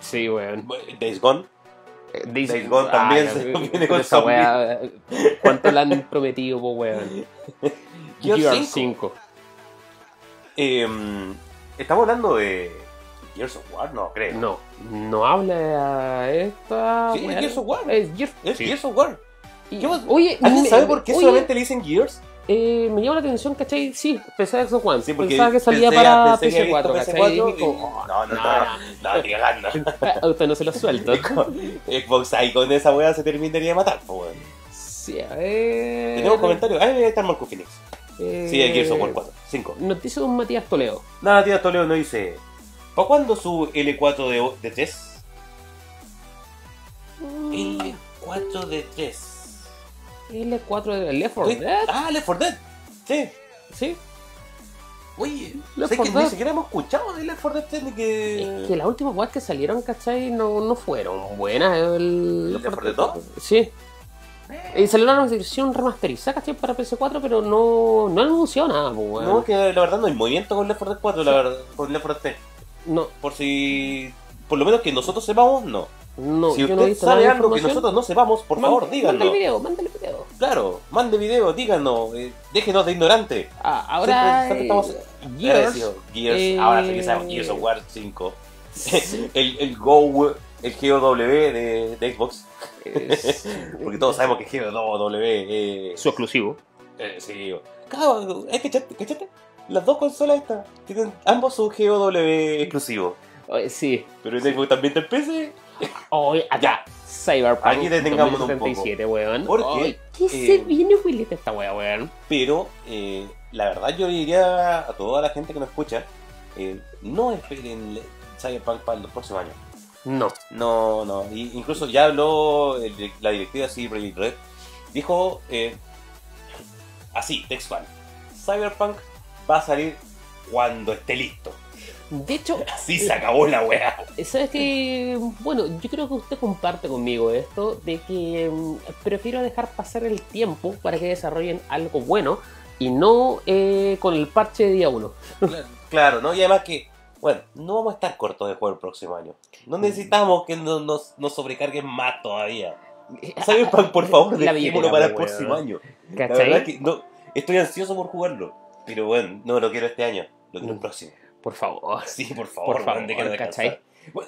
Sí, weón. Days Gone. Days, Gone también Ah, se viene con esa eh, ¿Cuánto le han prometido, po, weón? Gears Gears 5. 5. Eh, estamos hablando de Gears of War, no creo. No, no habla a esta. Sí, es. Gears of War. Es Gears. Es sí. Gears of War. Y-. Oye, ¿Alguien me- sabe por qué oye, solamente le dicen Gears? Eh, me llama la atención, ¿cachai? Sí, de Xbox One. Sí, porque Pensaba que salía pensé- para pensé que había PS4, visto ¿cachai? Y PS4 dije como, y- oh, No, no, no, no, no. no, ni cagando. A usted no se lo suelto. Xbox ahí con esa weá se terminaría de matar, po, weón. sí, a ver. Tenemos comentarios. Ahí está Marco Phoenix. Eh, Sí, hay Gears of War 4. 5. Noticia de un Matías Toledo. Nada, tía Toledo no dice. ¿Para cuándo su L4 de, de 3? L4 de 3. L4 de Left 4 Oye, Dead. Ah, Left 4 Dead. Sí. Sí. Oye, Left sé 4 que Dead. ni siquiera hemos escuchado de Left 4 Dead ni que. Es que las últimas weas que salieron, ¿cachai? No, no fueron buenas. El ¿Left 4 Dead 2? Sí. Y salió una versión remasterizada, ¿cachai? Para PS4, pero no, no han anunciado nada, pues, weón. No, que la verdad no hay movimiento con Left 4 Dead 4, la verdad, con Left 4 Dead 3. No, Por si. Por lo menos que nosotros sepamos, no. No, si yo no he usted visto nada sabe algo que nosotros no sepamos, por favor, Mande- díganos. Mándale video, mándale video. Claro, mande video, díganos, eh, déjenos de ignorante. Ah, ahora. Siempre- siempre estamos eh, Gears, Gears. Gears eh, ahora sí que sabemos Gears of War 5. Sí, el, el Go, el GOW de, de Xbox. es- Porque todos sabemos que GOW eh, Su exclusivo. eh, sí. Claro, es que cachate. Las dos consolas estas tienen ambos su GOW exclusivo. Sí. Pero en Xbox también está el PC. Oye, acá. Cyberpunk Aquí detengámonos un 2077, weón. Porque, Oye, ¿Qué se eh, viene, Willet, esta wea, weón? Pero eh, la verdad yo diría a toda la gente que nos escucha, eh, no esperen Cyberpunk para los próximos años. No. No, no. Y incluso ya habló el- la directiva Projekt Red. Dijo así, textual. Cyberpunk va a salir cuando esté listo. De hecho, Así se acabó la wea. ¿sabes que Bueno, yo creo que usted comparte conmigo esto de que mm, prefiero dejar pasar el tiempo para que desarrollen algo bueno y no eh, con el parche de día uno. Claro, ¿no? Y además que, bueno, no vamos a estar cortos de juego el próximo año. No necesitamos que no- nos, nos sobrecarguen más todavía. Cyberpunk, por favor, La dejémoslo para el próximo año. La ¿Cachai? verdad que no, estoy ansioso por jugarlo. Pero bueno, no lo quiero este año, lo quiero el Mm. próximo. Por favor. Sí, por favor, Por favor, ¿cachai?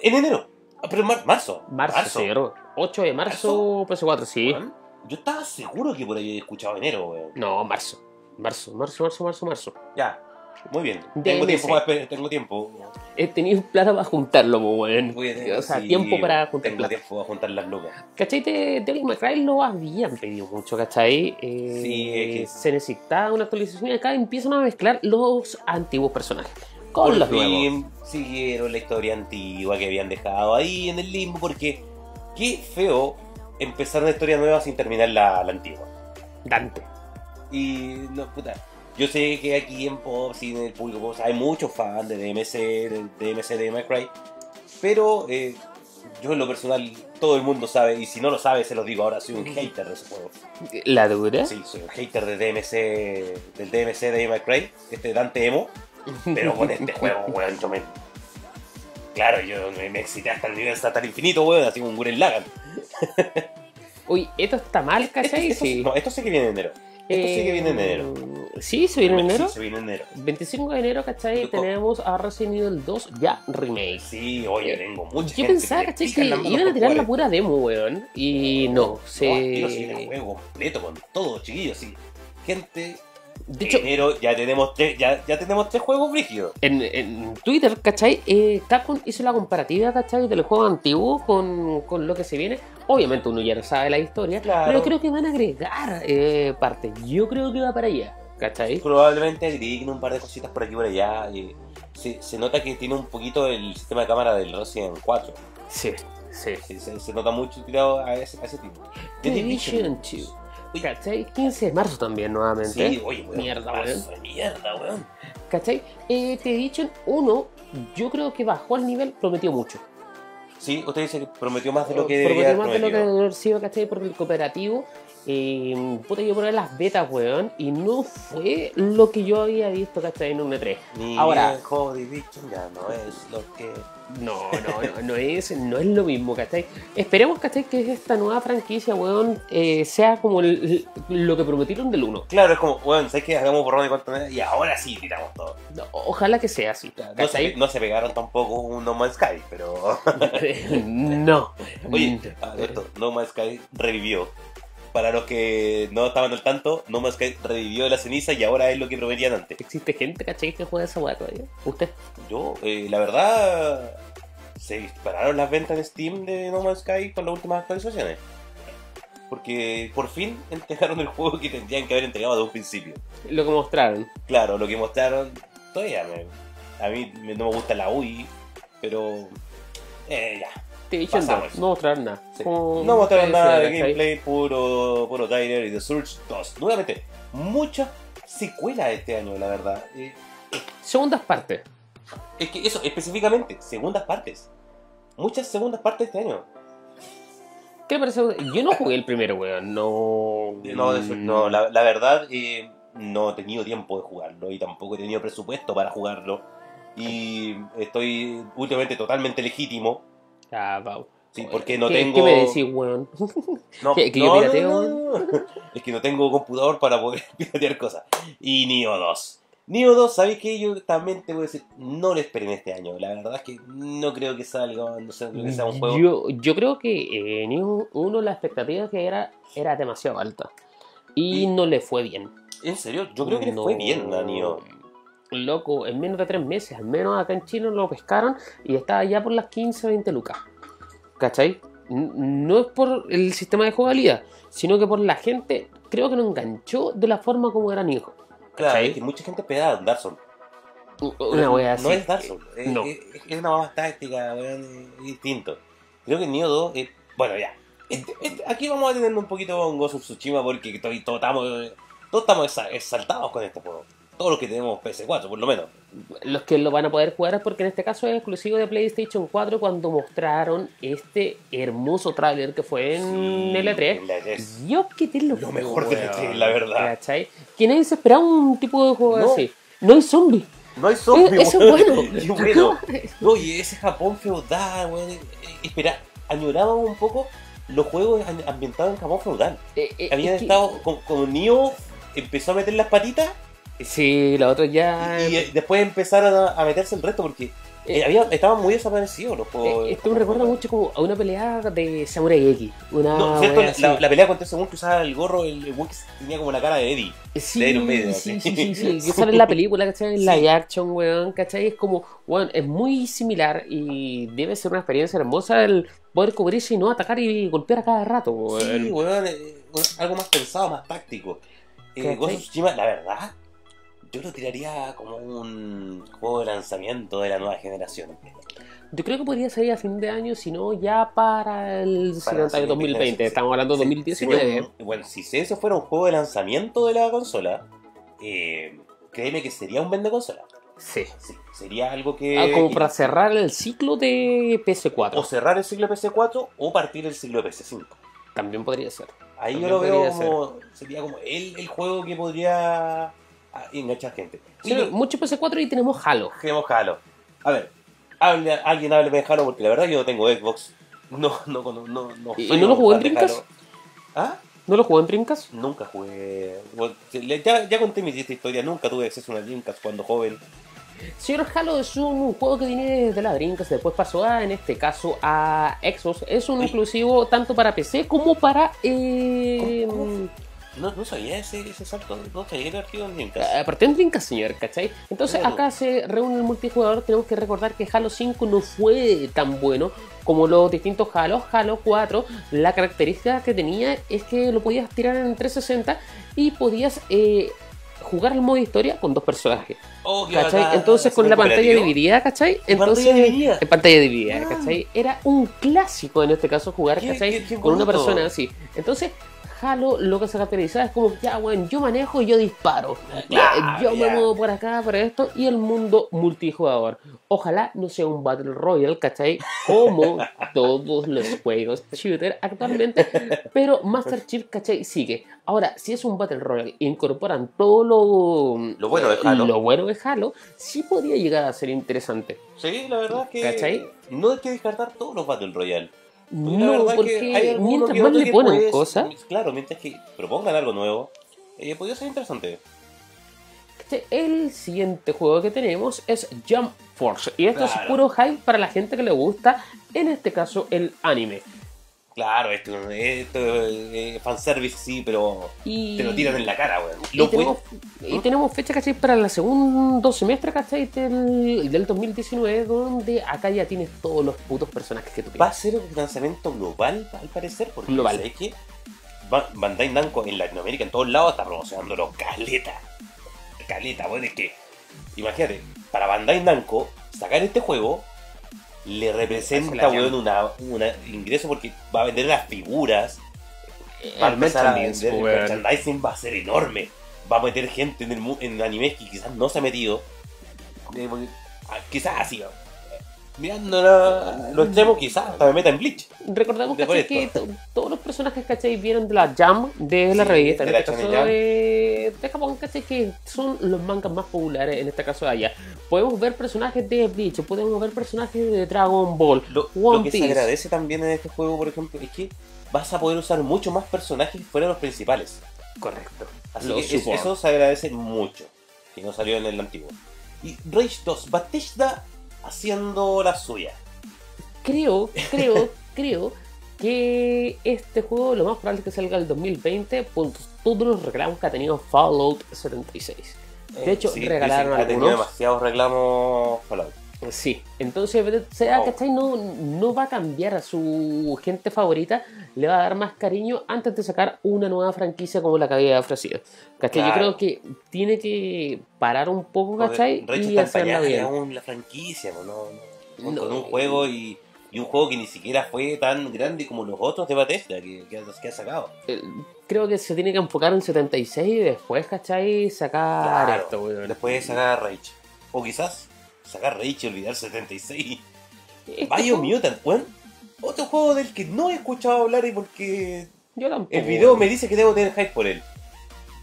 En enero. Ah, pero en mar- marzo. Marzo, cero. 8 de marzo, PS4, sí. Yo estaba seguro que por ahí había escuchado enero, weón. No, marzo. Marzo, marzo, marzo, marzo, marzo. Ya. Muy bien. Tengo DMC. tiempo, tengo tiempo. He tenido plata para juntarlo, weón. O sea, sí, tiempo para juntar Tengo plata. tiempo para juntar las lucas. ¿Cachai? De Devil May Cry lo habían pedido mucho, ¿cachai? Eh, Sí, es que- Se necesitaba una actualización y acá empiezan a mezclar los antiguos personajes con Por los nuevos. fin siguieron la historia antigua que habían dejado ahí en el limbo porque qué feo empezar una historia nueva sin terminar la, la antigua. Dante. Y no, puta. Yo sé que aquí en Pop, sí, en el público Pop, hay muchos fans de DMC, de DMC, de Cry, pero eh, yo en lo personal, todo el mundo sabe, y si no lo sabe, se los digo ahora, soy un hater de ese juego. ¿La dura? Sí, soy un hater de DMC, del DMC de Cry, este Dante Emo, pero con este juego, weón, yo me... Claro, yo me, me excité hasta el nivel hasta el infinito, weón, así como un Guren Lagan. Uy, esto está mal, ¿cachai? Esto, esto- sí. no, esto sí que viene en enero. Esto sí que viene en enero. Eh, Sí, se viene en enero. Sí, se viene en enero. 25 de enero, ¿cachai? Tenemos a Resident Evil 2 ya remake. Sí, oye, tengo mucha Yo pensaba, ¿cachai? Que iban a tirar la pura demo, weón. Y no, esto. se... No, no viene el juego completo con todo, chiquillos, sí. Gente, De hecho, en enero ya tenemos tres, ya, ya tenemos tres juegos brígidos. en, en Twitter, ¿cachai? Eh, Capcom hizo la comparativa, ¿cachai? De los juegos antiguos con, con lo que se viene. Obviamente uno ya no sabe la historia, Claro. pero creo que van a agregar eh, parte. Yo creo que va para allá, ¿cachai? Probablemente agreguen un par de cositas por aquí y por allá. y se, se nota que tiene un poquito el sistema de cámara del Resident 4. Sí, sí. Sí, se, se nota mucho tirado a ese, a ese tipo. The The Division 2. ¿Cachai? 15 de marzo también nuevamente. Sí, oye, weón. Mierda, marzo weón. de Mierda, weón. ¿Cachai? Eh, The Division 1, yo creo que bajó el nivel, prometió mucho. Sí, usted dice que prometió más de lo que prometió debería haber más de lo que prometido. debe haber sido, ¿cachai? Porque el cooperativo, eh, puta, yo probé las betas, weón, y no fue lo que yo había visto, ¿cachai? En un E3. Mi Ahora- Division ya no es lo que... No, no, no, no es, no es lo mismo, ¿cachai? Esperemos, ¿cachai? Que esta nueva franquicia, weón, eh, sea como el- lo que prometieron del 1. Claro, es como, bueno, ¿sabes qué? Hagamos borrón de cuenta y ahora sí tiramos todo. No, ojalá que sea así, No se, no se pegaron tampoco un No Man's Sky, pero... no. Oye, esto, No Man's Sky revivió. Para los que no estaban al tanto, No Man's Sky revivió de la ceniza y ahora es lo que prometían antes. ¿Existe gente, ¿cachai? Que juega esa weá todavía? ¿Usted? Yo, eh, la verdad, se dispararon las ventas en Steam de No Man's Sky con las últimas actualizaciones. Porque por fin entregaron el juego que tendrían que haber entregado de un principio. Lo que mostraron. Claro, lo que mostraron, todavía me- a mí me- no me gusta la UI, pero eh, ya. Division Pasamos. 2, no mostraron nada. Sí. No mostraron nada de gameplay, puro, puro trailer y The Surge 2. Nuevamente, muchas secuelas este año, la verdad. Eh, Segundas partes. es que eso, específicamente, segundas partes. Muchas segundas partes este año. ¿Qué le parece? Yo no jugué el primero, weón. No. No, no la, la verdad, eh, no he tenido tiempo de jugarlo y tampoco he tenido presupuesto para jugarlo. Y estoy últimamente totalmente legítimo. Ah, Pau. Sí, porque no ¿Qué, tengo. ¿Qué me decís, weón? No, ¿Que- que yo no, no, pirateo, no, no. Es que no tengo computador para poder piratear cosas. Y Nioh 2. Nioh 2, ¿sabéis qué? Yo también te voy a decir, no lo esperen este año. La verdad es que no creo que salga, no sé, creo que sea un juego. Yo, yo creo que en Nioh 1 la expectativa que era era demasiado alta. Y Y- no le fue bien. En serio, yo creo que le fue bien a Nioh. Loco, en menos de tres meses, al menos acá en Chile lo pescaron y estaba ya por las 15, 20 lucas. ¿Cachai? No es por el sistema de jugabilidad, sino que por la gente, creo que no enganchó de la forma como era Nioh. Claro, es que mucha gente pegada en Dark Souls. Una wea así. No es Dark Souls, es, No. es- es una más táctica, weón, es distinto. Creo que Nioh 2 es. Bueno, ya. Este- este- aquí vamos a tener un poquito con Ghost of Tsushima porque todos, todos estamos, todos estamos exa- exaltados con este juego. Todos los que tenemos PS4, por lo menos. Los que lo van a poder jugar es porque en este caso es exclusivo de PlayStation 4 cuando mostraron este hermoso tráiler que fue en Sí, L3. en la E3. Yo que te lo Lo mejor del E3, la verdad. ¿Cachai? Que nadie se esperaba un tipo de juego No. así. No hay zombies. No hay zombies, Eh, eso es bueno. No, y ese Japón feudal, weón. eh, Espera, añorábamos un poco los juegos am- ambientados en Japón feudal. Eh, eh, Habían es que- estado con, con Nioh, empezó a meter las patitas Sí, la otra ya. y, eh, después empezaron a, a meterse el resto porque Eh, había, estaban muy desaparecidos los Eh, juegos. esto me recuerda mucho como a una pelea de Samurai X. Una No, ¿cierto? La, la- la pelea contra ese que usaba el gorro, el, que tenía como la cara de Eddie. Sí, de sí, sí, sí, sí, que sale en la película, ¿cachai? En Sí. live action, weón, ¿cachai? Es como, weón, es muy similar y debe ser una experiencia hermosa el poder cubrirse y no atacar y golpear a cada rato, weón. Sí, weón, eh, algo más pensado, más táctico. Eh. Ghost la verdad, yo lo tiraría como un juego de lanzamiento de la nueva generación. Yo creo que podría salir a fin de año, si no ya para el Para siguiente año 2020, sí. estamos hablando de Sí, 2019. sería un- bueno, si ese fuera un juego de lanzamiento de la consola, eh, créeme que sería un vende consola. Sí. Sí, sería algo que. Ah, como para cerrar el ciclo de O PS4. cerrar el siglo de PC4 o partir el siglo de PC5. También podría ser. Ahí yo lo veo como. Sería como el, el juego que podría ah, enganchar gente. Sí, mucho PS4 y tenemos Halo. Queremos Halo. A ver, hable- alguien hable de Halo porque la verdad yo no tengo Xbox. No, no, no, no. no ¿Y no lo jugó en Dreamcast? ¿Ah? ¿No lo jugó en Dreamcast? Nunca jugué. Ya, ya conté mi triste historia. Nunca tuve acceso a una Dreamcast cuando joven. Señor Halo es un juego que viene de la Dreamcast, después pasó a, en este caso, a Xbox. Es un Uy. exclusivo tanto para PC como para... Eh, ¿Cómo, cómo? No, no sabía ese, ese salto. No sabía que archivo en Dreamcast. Aparte en Dreamcast, señor, ¿cachai? Entonces Claro. acá se reúne el multijugador. Tenemos que recordar que Halo 5 no fue tan bueno como los distintos Halo. Halo 4, la característica que tenía es que lo podías tirar en 360 y podías eh, jugar el modo historia con dos personajes. Oh, ¿Cachai? bacán, Entonces con ¿se la pantalla dividida, ¿cachai? ¿En Entonces, pantalla dividida? En pantalla dividida, Ah. ¿cachai? Era un clásico en este caso jugar, Qué- ¿cachai? qué- qué con una persona así. Entonces, Halo lo que se caracteriza es como, ya, bueno, yo manejo y yo disparo. Claro, yo me ya. muevo por acá, por esto, y el mundo multijugador. Ojalá no sea un Battle Royale, ¿cachai? Como todos los juegos shooter actualmente. Pero Master Chief, ¿cachai? Sigue. Ahora, si es un Battle Royale, incorporan todo lo, Lo bueno de Halo. Lo bueno de Halo, sí podría llegar a ser interesante. Sí, la verdad es que. ¿Cachai? No hay que descartar todos los Battle Royale. La No, es porque que hay mientras más le ponen puedes- cosas, Claro, mientras que propongan algo nuevo, eh, podría ser interesante. ¿cachai? el siguiente juego que tenemos es Jump Force. Y esto es Claro. puro hype para la gente que le gusta, en este caso, el anime. Claro, esto, esto es fanservice, sí, pero Y, te lo tiran en la cara, weón. y tenemos, y tenemos fecha, ¿cachai? Para el segundo semestre, ¿cachai? Del, del 2019, donde acá ya tienes todos los putos personajes que tú Va quieres. a ser un lanzamiento global, al parecer, porque Global. ¿sabes qué? Ba- Bandai Namco en Latinoamérica, en todos lados, está promocionándolo caleta. Caleta, bueno, es que, imagínate, para Bandai Namco, sacar este juego le representa, weón, una, una ingreso porque va a vender las figuras, va a empezar a merchandising, vender, el merchandising va a ser enorme. Va a meter gente en, el, en animes que quizás no se ha metido. Eh, ah, quizás así. Mirando la- lo extremo, quizás hasta me meta en Bleach. Por que todos los personajes ¿cachai? vienen de la Jam, de la Sí, revista, en de la este caso de, de Japón, ¿cachai? que son los mangas más populares en este caso de allá. Podemos ver personajes de Bleach, podemos ver personajes de Dragon Ball, Lo, One lo que se agradece también en este juego, por ejemplo, es que vas a poder usar mucho más personajes fuera de los principales. Correcto. Así Los que es- eso se agradece mucho. Que no salió en el antiguo. Y Rage 2, Batista haciendo la suya. Creo, creo, creo que este juego lo más probable es que salga el 2020 por todos los reclamos que ha tenido Fallout 76. De hecho, Eh, Sí, regalaron que ha tenido algunos. demasiados reclamos Fallout. Sí, entonces, sea, Oh. ¿cachai? No, no va a cambiar a su gente favorita, le va a dar más cariño antes de sacar una nueva franquicia como la que había ofrecido. ¿Cachai? Yo creo que tiene que parar un poco, Porque ¿cachai? Rage Y hacerla bien. aún la franquicia, pues, no, no- No. con un juego y, y un juego que ni siquiera fue tan grande como los otros de Bethesda que, que, ha- que ha sacado. Eh, Creo que se tiene que enfocar en 76 y después, ¿cachai? Sacar Claro, esto, weón. Después de sacar Rage. O quizás sacar Rage y olvidar 76. Este Biomutant, weón. Otro juego del que no he escuchado hablar y porque Yo tampoco. el video me dice que debo tener hype por él.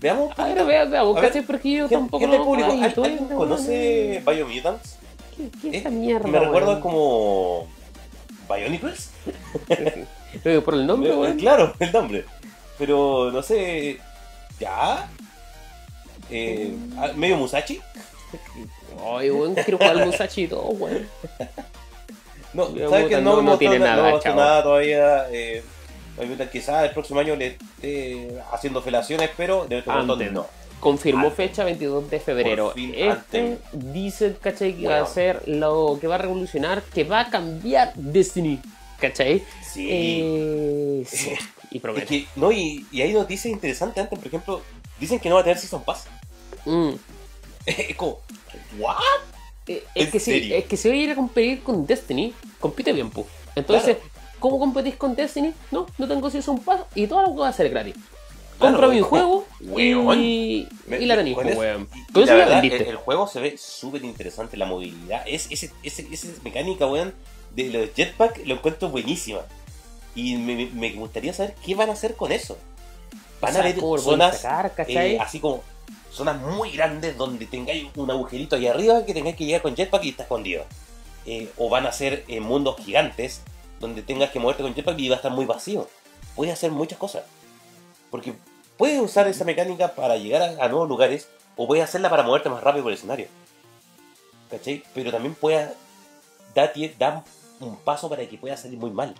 Veamos. A ver, vea- veamos. Porque yo ¿Qué, tampoco tal público? Ay, ¿Al- tú, ¿Alguien weón, conoce Biomutants? ¿Qué, qué es esta mierda? Me recuerda como. Bionicles. Eh, Por el nombre, Eh, weón. Claro, el nombre. Pero no sé. ¿Ya? Eh, ah, ¿Medio Musashi? Ay, weón, quiero jugar al Musashi 2, weón. No, ¿sabes que no- no, no tiene na- nada, no nada todavía. Eh, quizás el próximo año le esté haciendo felaciones, pero de este momento Antes. no. Confirmó fecha 22 de febrero. Fin, este dice, ¿cachai? Que va a ser lo que va a revolucionar, que va a cambiar Destiny, ¿cachai? Sí. Eh, sí. Y Es promete. que, no, y, y hay noticias interesantes antes, por ejemplo, dicen que no va a tener Season Pass. Mm. es como, ¿what? Eh, Es ¿En que, si, es que si voy a ir a competir con Destiny, compite bien, pu. Entonces, ¿cómo competís con Destiny? No, no tengo Season Pass y todo lo que va a ser gratis. Claro, Compra mi es juego weón. y, Me- y la tenéis, con weón. Con eso la verdad, el, el juego se ve súper interesante, la movilidad. Es, ese, ese, esa mecánica, weón, de los jetpack lo encuentro buenísima. Y me, me- gustaría saber qué van a hacer con eso. Van O sea, a haber zonas sacar, eh, así como zonas muy grandes donde tengáis un agujerito ahí arriba que tengáis que llegar con jetpack y está escondido. Eh, o van a ser eh, mundos gigantes donde tengas que moverte con jetpack y va a estar muy vacío. Puedes hacer muchas cosas. Porque puedes usar esa mecánica para llegar a, a nuevos lugares o puedes hacerla para moverte más rápido por el escenario. ¿Cachai? Pero también puedes dar, tie- dar un paso para que pueda salir muy mal.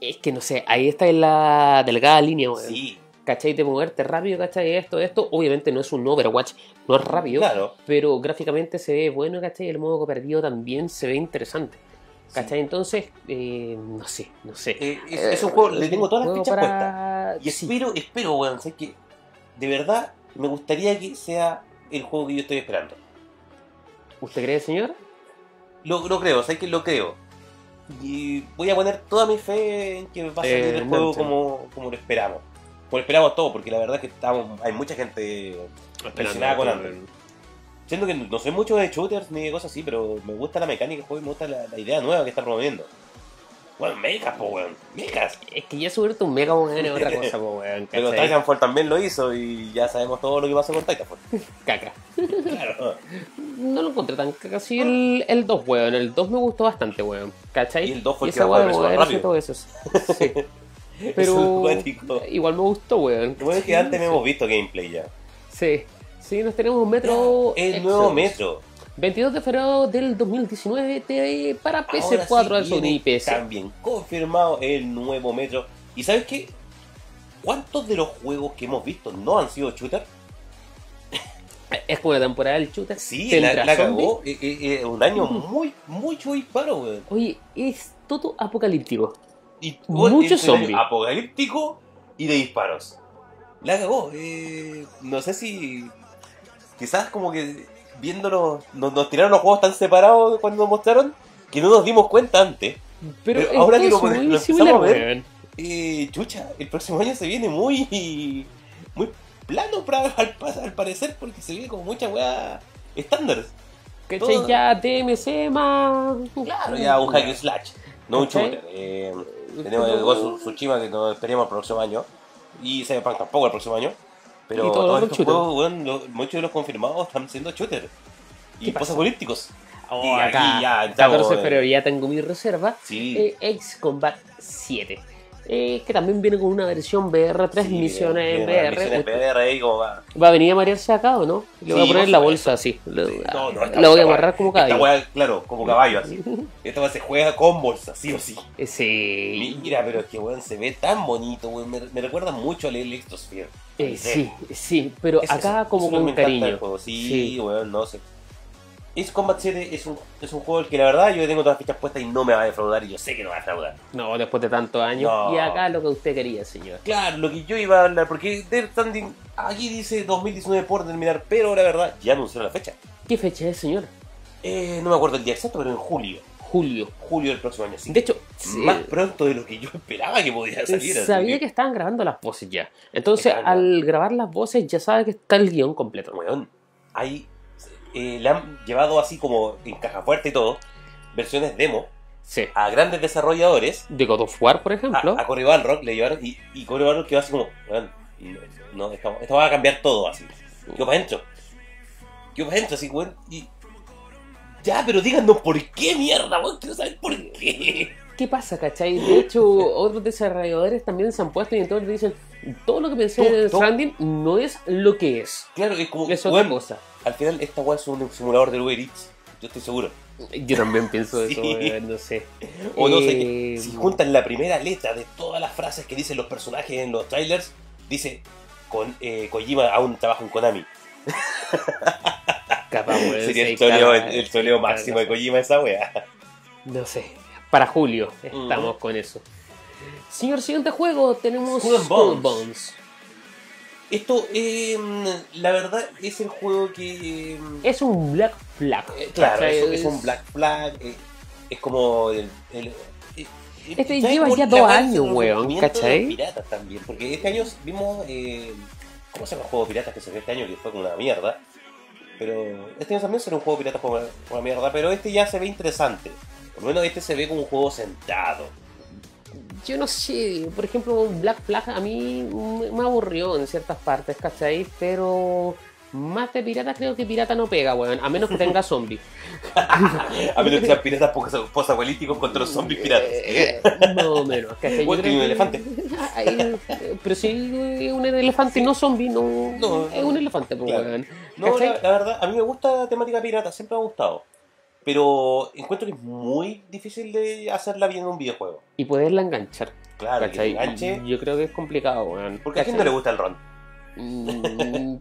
Es que no sé, ahí está en la delgada línea, weón. Sí, ¿Cachai? De moverte rápido, ¿cachai? Esto, esto. Obviamente no es un Overwatch, no es rápido. claro. Pero gráficamente se ve bueno, ¿cachai? El modo cooperativo también se ve interesante. ¿Cachai? Entonces, eh, no sé, no sé. Eh, es, es un juego, le tengo todas las fichas puestas. Y sí. espero, espero, weón, sé que de verdad me gustaría que sea el juego que yo estoy esperando. ¿Usted cree, señor? Lo, lo creo, sé que lo creo. Y voy a poner toda mi fe en que va a salir Eh, el juego como, como lo esperamos. Lo esperamos todos, porque la verdad es que estamos, hay mucha gente impresionada con Anthem. Siento que no soy mucho de shooters ni de cosas así, pero me gusta la mecánica del juego y me gusta la, la idea nueva que está promoviendo. Bueno, mechas, po, weón. Mechas. Es que ya subirte un mega weón es otra cosa, po, weón. Pero. Titanfall también lo hizo y ya sabemos todo lo que pasó con Titanfall. Caca. claro. No lo encontré tan caca. Sí, el, el 2, weón. El 2 me gustó bastante, weón. ¿Cachai? Y el 2 fue el que moverse y rápido. todo eso. Sí. Pero igual me gustó, weón. Bueno es que antes me hemos visto gameplay ya. Sí. Sí, nos tenemos un metro. El nuevo metro. 22 de febrero del 2019 de- para PS4 Ahora al sí Sony y PC. También confirmado el nuevo metro. ¿Y sabes qué? ¿Cuántos de los juegos que hemos visto no han sido shooter? Es como la temporada del shooter. Sí, ¿Tendrá la, la cagó. Eh, eh, eh, un año muy, mucho disparo, weón. Oye, es todo apocalíptico. Y Mucho es un año zombie. Apocalíptico y de disparos. La cagó. eh, no sé si. Quizás como que viéndolo. Nos, nos tiraron los juegos tan separados cuando nos mostraron que no nos dimos cuenta antes. Pero, ahora que lo empezamos a ver. Eh, chucha, el próximo año se viene muy. muy plano para, al, al parecer porque se viene como mucha weá estándar. ¿Cachai? Ya TMC más. Claro, ya un hack slash, no un. Eh, tenemos el Ghost Tsushima que nos esperemos el próximo año. Y Cyberpunk tampoco el próximo año. Pero Y todos estos shooter. juegos, lo- muchos de los confirmados están siendo shooter. Y ¿Qué pasa? posapolípticos. Oh, Y aquí acá, ya entramos 14 de en- febrero ya tengo mi reserva. Sí. Eh, Ace Combat 7. Eh, que también viene con una versión VR, tres Sí, misiones en VR. Misiones VR va. ¿Va a venir a marearse acá o no? Le voy Sí, a poner la bolsa así. Le, No, no, esta- la voy a esta weá- como Esta caballo. weá, claro, como caballo así. Esta weá se juega con bolsa, sí o sí. Eh, Sí. Mira, pero es que weón se ve tan bonito, weón. Me, me recuerda mucho al Electrosphere. Eh, sí, sí, pero Eso- acá eso- como eso con cariño. juego. Sí, Sí. weón, no sé. Ace Combat 7 es un, es un juego que la verdad yo tengo todas las fichas puestas y no me va a defraudar y yo sé que no va a defraudar. No, después de tantos años. No. Y acá lo que usted quería, señor. Claro, lo que yo iba a hablar, porque Death Stranding aquí dice 2019 por terminar, pero la verdad ya anunciaron la fecha. ¿Qué fecha es, señor? Eh, no me acuerdo el día exacto, pero en julio. Julio. Julio del próximo año, sí. De hecho, sí, Más pronto de lo que yo esperaba que podía salir. sabía que estaban grabando las voces ya. Entonces, Exacto. al grabar las voces, ya sabe que está el guion completo. Weón, hay. Eh, le han llevado así como en caja fuerte y todo, versiones demo Sí. a grandes desarrolladores. De God of War, por ejemplo. A, a Cory Balrog le llevaron y, y Cory Balrog quedó así como, weón, no, esto, esto va a cambiar todo así. Yo para adentro. Yo para adentro así, weón. Y. Ya, pero díganos por qué mierda, weón. Quiero saber por qué. ¿qué pasa, cachai? De hecho, otros desarrolladores también se han puesto y entonces dicen, todo lo que pensé en todo- Stranding no es lo que es. Claro, es como. Es otra cosa. Al final, esta weá es un simulador de Uber Eats. Yo estoy seguro. Yo también pienso eso, Sí. weón, no sé. O no sé, Eh, si juntan la primera letra de todas las frases que dicen los personajes en los trailers, dice con, eh, Kojima aún trabaja en Konami. capaz, Sería el soleo, el, el soleo máximo de. Kojima esa wea. No sé. Para julio estamos Ujú. con eso. Señor, siguiente juego tenemos Skull Bones. Bones. Esto, eh, la verdad, es el juego que. eh, Es un Black Flag. claro, ¿cachai? es, es un Black Flag. eh, es como el. el- eh, Este ya es lleva ya la dos weá años, weón, resurgimiento de los ¿cachai? piratas también. Porque este año vimos. Eh, ¿Cómo se llama el juego de piratas que se ve este año? Que fue como una mierda. Pero este año también será un juego de piratas como una, como una mierda. Pero este ya se ve interesante. Por lo menos este se ve como un juego sentado. Yo no sé, por ejemplo, Black Flag a mí me aburrió en ciertas partes, ¿cachai? Pero más de pirata creo que pirata no pega, weón. A menos que tenga zombies. A menos que sean piratas post-apocalípticos contra los zombies piratas. Eh, más o menos, ¿cachai? Bueno, y un que- elefante. Ay, eh, pero si es un elefante no zombie, no, No, es un elefante, pues, claro. weón. No, la, la verdad, a mí me gusta la temática pirata, siempre me ha gustado. Pero encuentro que es muy difícil de hacerla bien en un videojuego. Y poderla enganchar, Claro. Yo creo que es complicado, weón. Porque a quién no le gusta el ron. Mm,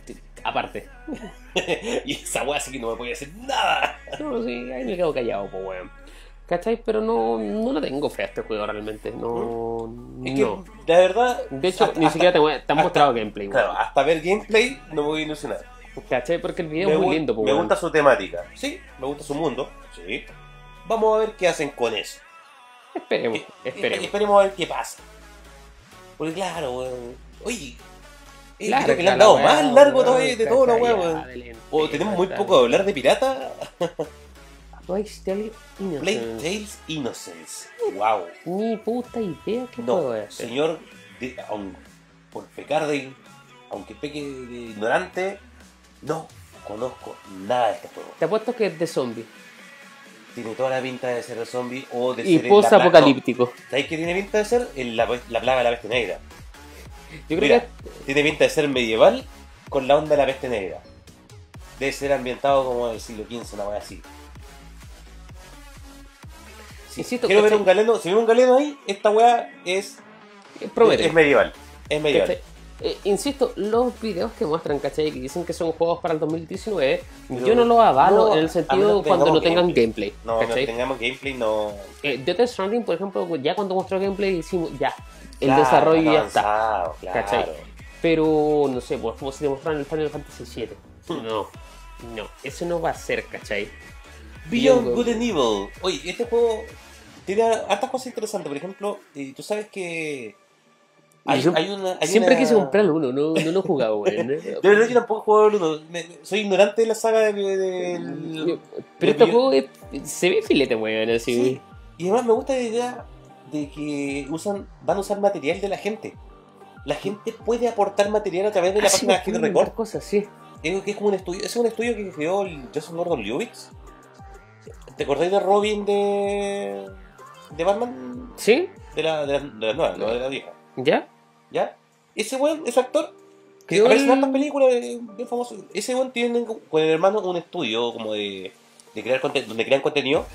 Aparte. y esa weá sí que no me puede decir nada. No, sí, ahí me quedo callado, pues, weón. ¿Cachai? Pero no, no le tengo fe a este juego realmente. No. Es no. la verdad. De hecho, hasta- ni hasta- siquiera te, te han hasta- mostrado gameplay, weón. Claro, hasta ver gameplay no me voy a ilusionar. ¿Cachai? Porque el video me es muy lindo, me gusta su temática. Sí, me gusta su mundo. Sí. Vamos a ver qué hacen con eso. Esperemos, Eh, esperemos. Esperemos a ver qué pasa. Porque claro, weón. Oye, eh, Claro, creo que le han dado más largo todavía de todo weón. O tenemos muy poco de hablar de pirata. Plague Innocence. Tales Innocence. Wow. Ni puta idea qué No, es. señor, de- aun por pecar de. Aunque peque de ignorante, no conozco nada de este juego. Te apuesto que es de zombie. Tiene toda la pinta de ser de zombie o de Y ser. en la plaga- post-apocalíptico. no, ¿Sabéis qué tiene pinta de ser? En la, la plaga de la peste negra. Yo creo Mira, que tiene pinta de ser medieval con la onda de la peste negra. Debe ser ambientado como del siglo XV, una wea así. Sí, Insisto, quiero ver un galeno. Si veo un galeno ahí, esta wea es, es es medieval. Es medieval. Eh, insisto, los videos que muestran, ¿cachai? Que dicen que son juegos para el 2019, Pero yo no los avalo no, en el sentido que cuando no tengan gameplay. No, no ¿cachai? tengamos gameplay, no. Eh, Death Stranding, por ejemplo, ya cuando mostró gameplay decimos, ya, el Claro, desarrollo ya está. Claro. ¿Cachai? Pero, no sé, pues como si demostraran el Final Fantasy VII. Hmm. No, no, eso no va a ser, ¿cachai? Beyond Beyond Good and Evil. Oye, este juego tiene hartas cosas interesantes. Por ejemplo, eh, tú sabes que. Hay, Yo hay una, hay Siempre una- quise comprarlo uno, no, no lo he jugado, weón. De verdad, yo tampoco he jugado el uno. Me- soy ignorante de la saga de. del- Yo- Pero este juego es- se ve filete, así. Sí. Y además me gusta la idea de que usan, van a usar material de la gente. La gente puede aportar material a través de la Ah, sí, página de Hit pueden Record. cosas, sí. Es, que es como un estudio, es un estudio que creó el Joseph Gordon Levitt. ¿Te acordáis de Robin de. de Batman? ¿Sí? De la, de la, de la nueva, no de la vieja. ¿Ya? ¿Ya? Ese weón, ese actor, que aparece en hartas películas, eh, bien famoso. Ese weón tiene con el hermano un estudio como de, de crear donde crean contenido,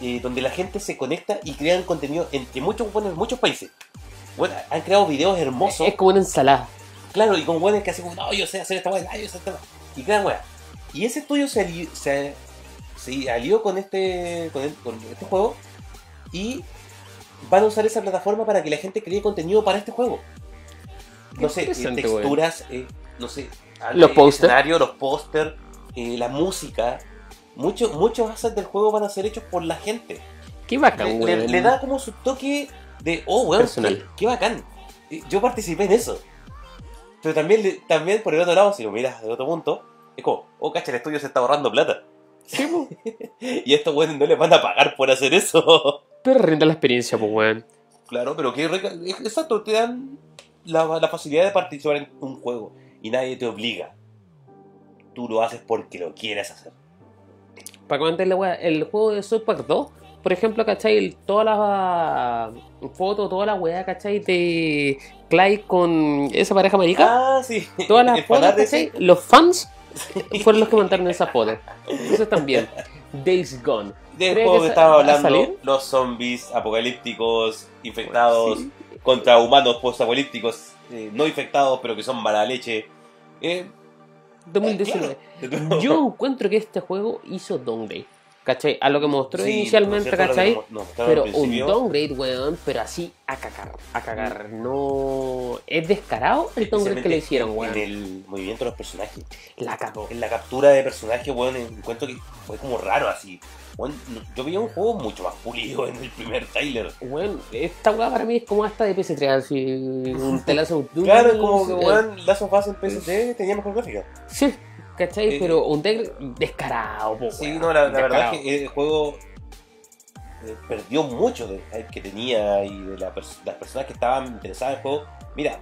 eh, donde la gente se conecta y crean contenido entre muchos buenos, muchos países. Bueno, han creado videos hermosos, Es como una ensalada. claro, y con weones que hacen como, no, yo sé hacer esta weá, yo sé esta weá", Y crean weá. Y ese estudio se alió, se, se alió con este, con, el- con este juego y van a usar esa plataforma para que la gente cree contenido para este juego. No sé, eh, texturas, eh, no sé, Los el póster. los póster, eh, la música. Muchos muchos assets del juego van a ser hechos por la gente. Qué bacán, Le, le- weón. le da como su toque de, oh, weón, Personal. qué, qué bacán. Eh, Yo participé en eso. Pero también, también por el otro lado, si lo miras de otro punto, es como, oh, cacha, el estudio se está ahorrando plata. Sí. Y a estos weones no les van a pagar por hacer eso. Pero rinde la experiencia, pues, weón. claro, pero que exacto, te dan la, la facilidad de participar en un juego y nadie te obliga. Tú lo haces porque lo quieres hacer. Para comentar la weá, el juego de South Park 2 por ejemplo, ¿cachai? Todas las fotos, toda la weá, ¿cachai? De Clyde con esa pareja marica. Ah, sí. Todas las El fotos, ¿cachai? ese. Los fans fueron los que montaron esa foto. Entonces también, Days Gone. Del ¿Cree juego que estaba hablando, los zombies apocalípticos, infectados, Sí. contra humanos post-apocalípticos, eh, no infectados, pero que son mala leche. Eh, 2019. claro. Yo encuentro que este juego hizo downgrade. ¿Cachai? A lo que mostró Sí, inicialmente, cierto, ¿cachai? Pero un downgrade, weón, pero así a cagar, a cagar. No. Es descarado el downgrade que le hicieron, En weón. el movimiento de los personajes. La cagó. En la captura de personajes, weón, encuentro que fue como raro así. Weón, no- yo veía un juego mucho más pulido en el primer trailer. Weón, esta weá para mí es como hasta de PS3, así. Un telazo Claro, como que, eh, weón, Last of Us en PS3 tenía mejor gráfica. Sí, ¿cachai? Eh, pero un downgrade descarado, po, Sí, no, la, la verdad es que el juego eh, perdió mucho del hype que tenía y de la pers- las personas que estaban interesadas en el juego. Mira,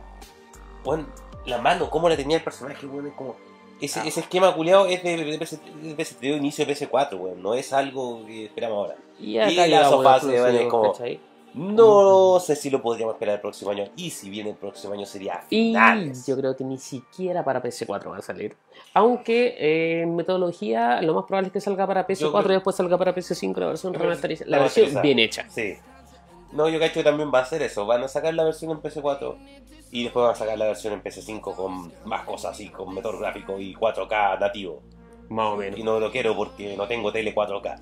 weón, la mano, cómo la tenía el personaje, weón, es como. Ese, Ah. ese esquema culiado es de, de PS, de PS3 inicio de PS4, weón, no es algo que esperamos ahora. Y acá y la sofá se próximo, como- ¿cachai? No sé si lo podríamos esperar el próximo año. Y si viene el próximo año sería a Y finales. yo creo que ni siquiera para PS4 va a salir. Aunque eh, en metodología lo más probable es que salga para PS4 creo- y después salga para PS5 la versión remasterizada. La versión bien hecha. Sí. No, yo cacho que también va a ser eso. Van a sacar la versión en PS4 y después van a sacar la versión en PS5 con más cosas así, con motor gráfico y 4K nativo. Más o menos. Y no lo quiero porque no tengo tele 4K.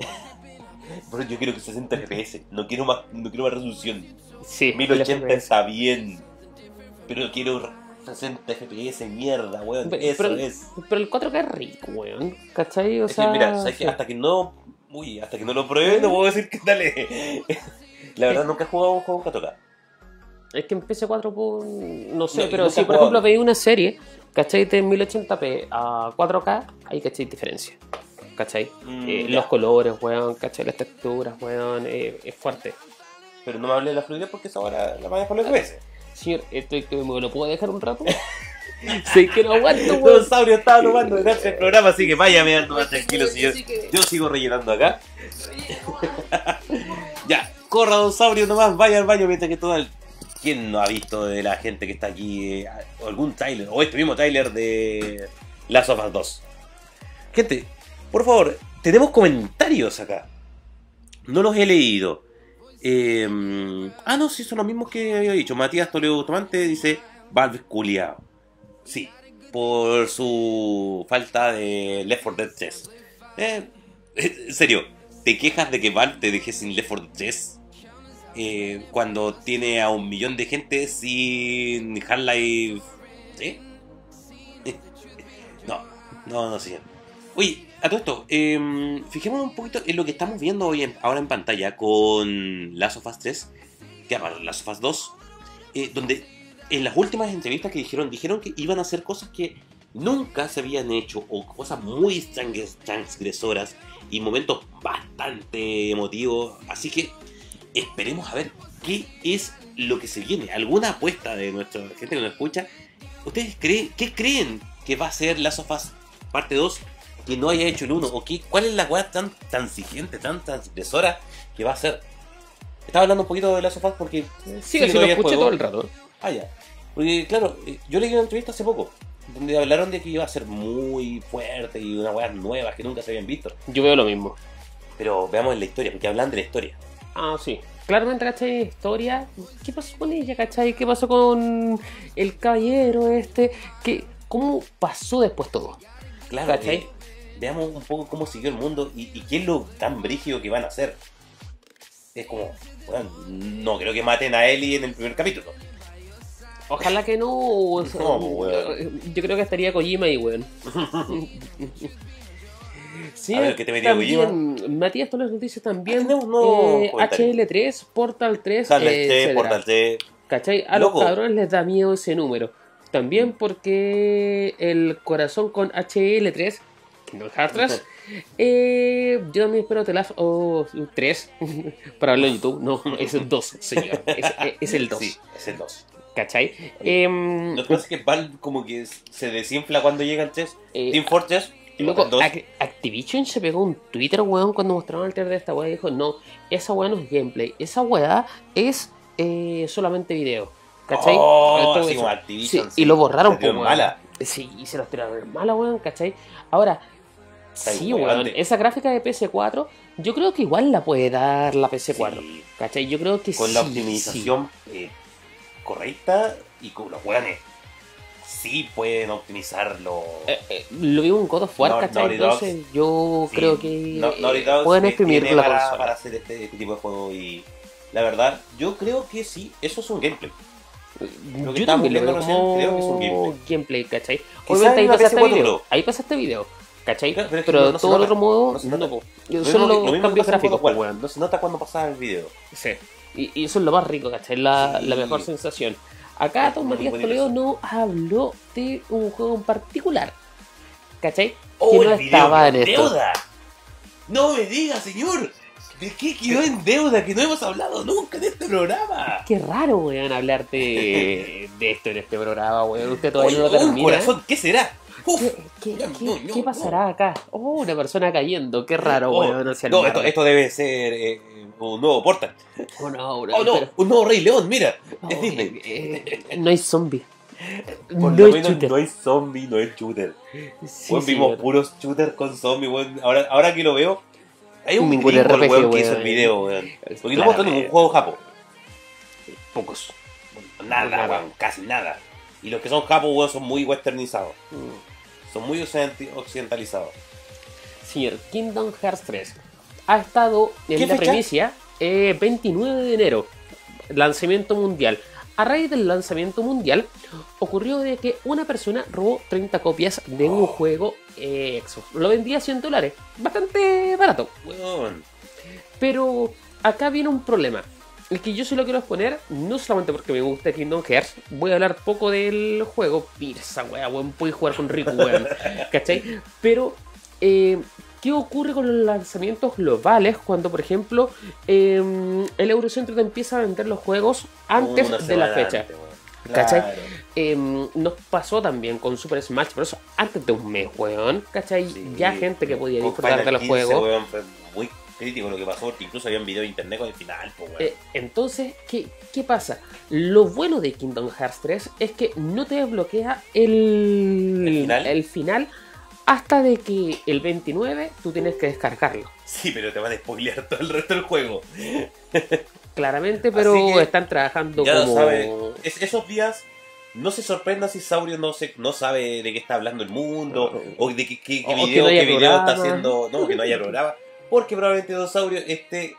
Pero yo quiero que 60 FPS. No quiero más, no quiero más resolución. Sí, 1080 el está bien. Pero quiero 60 FPS, mierda, weón. Pero- Eso pero- es. Pero el 4K es rico, weón. ¿Cachai? O Es que, sea, mira, ¿sabes sí. hasta que no. Uy, hasta que no lo pruebe, no puedo decir que dale. La verdad, nunca he jugado un juego en 4K. Es que en PS4, pues, no sé, No, pero si por ejemplo veis una serie, ¿cachai? De 1080p a 4K, ahí cachai diferencia. ¿Cachai? Mm, Eh, los colores, weón, ¿cachai? Las texturas, weón, eh, es fuerte. Pero no me hablé de la fluidez porque esa ahora la manejo los FPS. Señor, esto es que me lo puedo dejar un rato. sé que no aguanto, Don weón. Saurio estaba tomando delante del programa, así que vaya mirando más tranquilo, señor. Yo sigo rellenando acá. ya, corra Don Saurio nomás, vaya al baño mientras que todo el... ¿Quién no ha visto de la gente que está aquí eh, algún trailer o este mismo trailer de Last of Us 2? Gente, por favor, tenemos comentarios acá. No los he leído. Eh, ah, no, sí, son los mismos que había dicho. Matías Toledo Bustamante dice: Valve culiao. Sí, por su falta de Left 4 Dead 3. Eh, en serio, ¿te quejas de que Valve te deje sin Left 4 Dead 3? Eh, cuando tiene a un millón de gente sin Half-Life. No, no, no, señor. Oye, a todo esto, eh, fijémonos un poquito en lo que estamos viendo hoy en- ahora en pantalla con Last of Us 3, que llama Last of Us 2, eh, donde en las últimas entrevistas que dijeron, dijeron que iban a hacer cosas que nunca se habían hecho o cosas muy trans- transgresoras y momentos bastante emotivos. Así que esperemos a ver qué es lo que se viene. ¿Alguna apuesta de nuestra gente que nos escucha? ¿Ustedes creen, qué creen que va a ser Last of Us parte 2 que no haya hecho el 1? ¿O qué, cuál es la weá tan transigente, tan transgresora que va a ser? Estaba hablando un poquito de Last of Us porque... Sí, que no lo escuché todo el rato. Ah, ya. Porque, claro, eh, yo leí una entrevista hace poco, donde hablaron de que iba a ser muy fuerte y una weá nueva que nunca se habían visto. Yo veo lo mismo. Pero veamos la historia, porque hablan de la historia. Ah, sí. Claramente, ¿cachai? Historia. ¿Qué pasó con ella, cachai? ¿Qué pasó con el caballero este? ¿Qué, ¿Cómo pasó después todo? Claro, ¿Cachai? eh, veamos un poco cómo siguió el mundo y, y qué es lo tan brígido que van a hacer. Es como, bueno, no creo que maten a Ellie en el primer capítulo. Ojalá que no. o sea, No, weón. Yo creo que estaría Kojima ahí, weón. Sí, A ver, ¿qué te metía también, Matías Toles nos dice también Ah, un nuevo eh, comentario. HL3, Portal 3, Sale eh, este, etcétera. Portal 3. ¿Cachai? A Loco. los cabrones les da miedo ese número. También porque el corazón con HL3, Kingdom Hearts 3, eh, yo también espero The Last of 3 para verlo en YouTube. No, es el 2, señor. Es, es el 2. Sí, es el 2. ¿Cachai? Em, Lo que pasa es que Valve como que se desinfla cuando llega el 3. eh, Team Fortress Loco, Portal 2, Ac- Activision se pegó un Twitter, weón, cuando mostraron el trailer de esta weá y dijo, no, esa weá no es gameplay, esa weá es eh, solamente video. ¿Cachai? Oh, Todo así eso. como Activision, Sí, sí, y lo borraron, mala. Sí, y se los tiraron en mala, weón, ¿cachai? Ahora, Está sí, weón, esa gráfica de PS4, yo creo que igual la puede dar la PS4. Sí, ¿Cachai? Yo creo que con la optimización eh, correcta y con los weones sí pueden optimizarlo. Eh, eh, lo vi un God of War, ¿cachai? Entonces yo Sí, creo que No- eh, Naughty Dog pueden exprimir la para, consola. para hacer este, este tipo de juego y la verdad, yo creo que sí, eso es un gameplay. Lo que Yo también lo veo como creo que es un gameplay. gameplay, ¿cachai? Obviamente ahí pasaste PS4 video, Pro. ahí pasaste video, ¿cachai? Claro, pero pero es que no- todo el otro modo, no se no, nota. po. Lo son mismo que- los lo cambios gráficos, po, weón. No se nota cuando pasa el video. Sí. Y, y eso es lo más rico, ¿cachai? La, Sí. la mejor sensación. Acá muy Matías Toledo no habló de un juego en particular, ¿cachai? ¡Oh, que no estaba en esto. deuda! ¡No me diga, señor! ¿De qué quedó en deuda que no hemos hablado nunca en este programa? Qué raro, weón, hablar de, de esto en este programa, weón. Usted todavía no lo un termina. corazón, ¿qué será? Uf. ¿Qué, qué, No, qué- no, qué no, pasará acá? Oh, una persona cayendo. Qué raro, Oh, weón. No, esto debe ser eh, un nuevo Portal. Oh, no, Oh, no, pero- un nuevo Rey León, mira. oh, es Disney. eh, eh, no hay zombie. Por no lo menos shooter. no hay zombie, no es shooter. Sí, Weón, sí, vimos weón. puros shooters con zombies, weón. Ahora, ahora que lo veo, hay un Ningún RPG, weón, que hizo weón. el video, weón. Porque no mostró ningún juego japo. Pocos. Nada, Nada. weón, casi nada. Y los que son japos, weón, son muy westernizados. Mm. Son muy occident- occidentalizados. Señor, Kingdom Hearts 3 ha estado en ¿Qué la primicia eh, 29 de enero, lanzamiento mundial. A raíz del lanzamiento mundial, ocurrió de que una persona robó 30 copias de un juego eh, Exo. Lo vendía a 100 dólares, bastante barato. Pero acá viene un problema. El que yo se lo quiero exponer, no solamente porque me gusta Kingdom Hearts, voy a hablar poco del juego. Mira esa wea, weón, puedes jugar con Riku, weón. ¿Cachai? Pero, eh, ¿qué ocurre con los lanzamientos globales cuando, por ejemplo, eh, el Eurocentro te empieza a vender los juegos antes Una de la fecha? antes. ¿Cachai? Claro. Eh, nos pasó también con Super Smash Bros. antes de un mes, weón. ¿Cachai? Sí. Ya gente que podía disfrutar de los 15, juegos. weón, fue muy crítico lo que pasó, porque incluso había un video de internet con el final, pues, weón. Eh, entonces, ¿qué, ¿qué pasa? Lo bueno de Kingdom Hearts 3 es que no te desbloquea el, ¿El final? el final hasta de que el 29 tú tienes que descargarlo. Sí, pero te van a spoilear todo el resto del juego. Claramente, pero están trabajando Ya lo como... sabe. Es- esos días, no se sorprenda si Saurio no, se, no sabe de qué está hablando el mundo, o de qué, qué- qué O que video, no qué video está haciendo. No, que no haya programa. Porque probablemente Don Saurio esté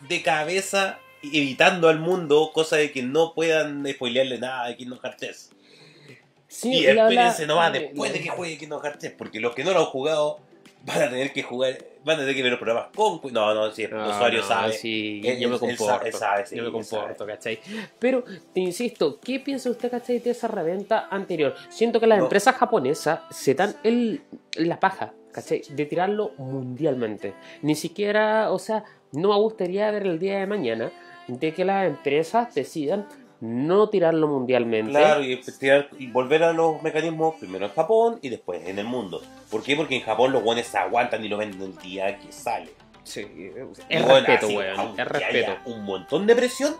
de cabeza evitando al mundo, cosa de que no puedan spoilearle nada de Kingdom Hearts 3. Sí, y espérense nomás después de que juegue Kingdom Hearts 3, porque los que no lo han jugado van a tener que jugar, van a tener que ver los programas con. No, no, si el No, usuario no, sabe. sí, Él- yo me comporto. él sabe, sí, yo me comporto, sabe. ¿cachai? Pero, te insisto, ¿qué piensa usted, cachai, de esa reventa anterior? Siento que las No. empresas japonesas se dan el, la paja, ¿cachai? De tirarlo mundialmente. Ni siquiera, o sea, no me gustaría ver el día de mañana de que las empresas decidan no tirarlo mundialmente. Claro, y, tirar- y volver a los mecanismos primero en Japón y después en el mundo. ¿Por qué? Porque en Japón los guones se aguantan y lo venden el día que sale. Sí, es bueno, respeto, así, weón, aunque es respeto. haya un montón de presión,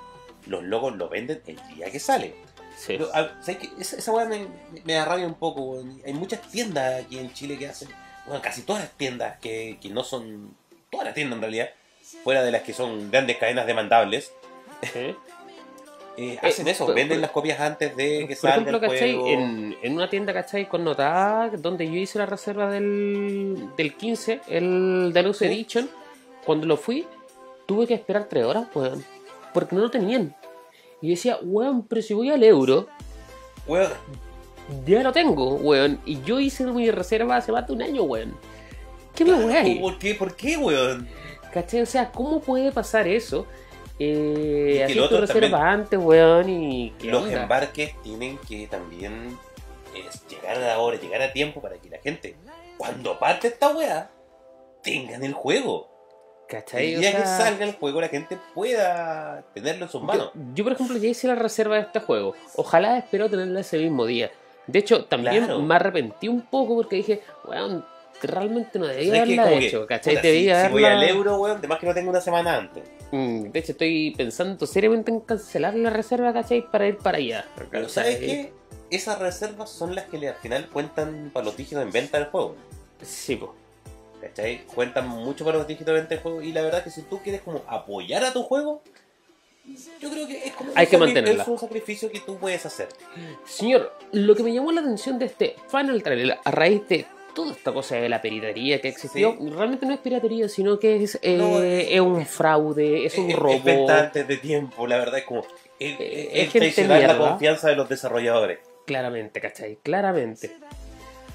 los logos lo venden el día que sale. Sí. Pero, ¿sabes qué? Esa, esa weá me, me da rabia un poco, weón. Hay muchas tiendas aquí en Chile que hacen, bueno, casi todas las tiendas que, que no son, todas las tiendas en realidad, fuera de las que son grandes cadenas demandables, Sí. eh, hacen Eh, eso, por- venden las copias antes de que Por salga ejemplo, el ¿cachai? En, en una tienda, ¿cachai? Connotada, donde yo hice la reserva del, del 15, el Deluxe ¿Sí? Edition, cuando lo fui, tuve que esperar 3 horas, weón. Porque no lo tenían. Y decía, weón, pero si voy al euro, Weón, ya lo tengo, weón. Y yo hice mi reserva hace más de un año, weón. ¿Qué me weón? ¿por qué? ¿Por qué, weón? ¿Cachai? O sea, ¿cómo puede pasar eso? Eh, Y que otro reserva también- antes, weón, y ¿qué Los onda? embarques tienen que también es llegar a la hora, llegar a tiempo para que la gente, cuando parte esta weá, tengan el juego. ¿Cachai? O día que salga el juego, la gente pueda tenerlo en sus manos. Yo, yo, por ejemplo, ya hice la reserva de este juego. Ojalá espero tenerla ese mismo día. De hecho, también Claro. me arrepentí un poco porque dije, weón, realmente no ¿Sabes debía haberla Como que, hecho, ¿cachai? puta, si, si voy al euro, weón, además que no tengo una semana antes. Mm, De hecho, estoy pensando seriamente en cancelar la reserva, ¿cachai? Para ir para allá. Pero ¿sabes qué? Esas reservas son las que al final cuentan para los dígitos en venta del juego. Sí, pues. ¿Cachai? Cuentan mucho para los dígitos de venta del juego. Y la verdad que si tú quieres como apoyar a tu juego, yo creo que es como Hay que mantenerla. Es un sacrificio que tú puedes hacer. Señor, lo que me llamó la atención de este Final Trailer, a raíz de toda esta cosa de la piratería que existió, Sí. realmente no es piratería, sino que es, eh, No, es, es- un fraude, es un Es- robo. Es antes de tiempo, la verdad es como. Es, Eh, es es traicionar la confianza de los desarrolladores. Claramente, ¿cachai? Claramente.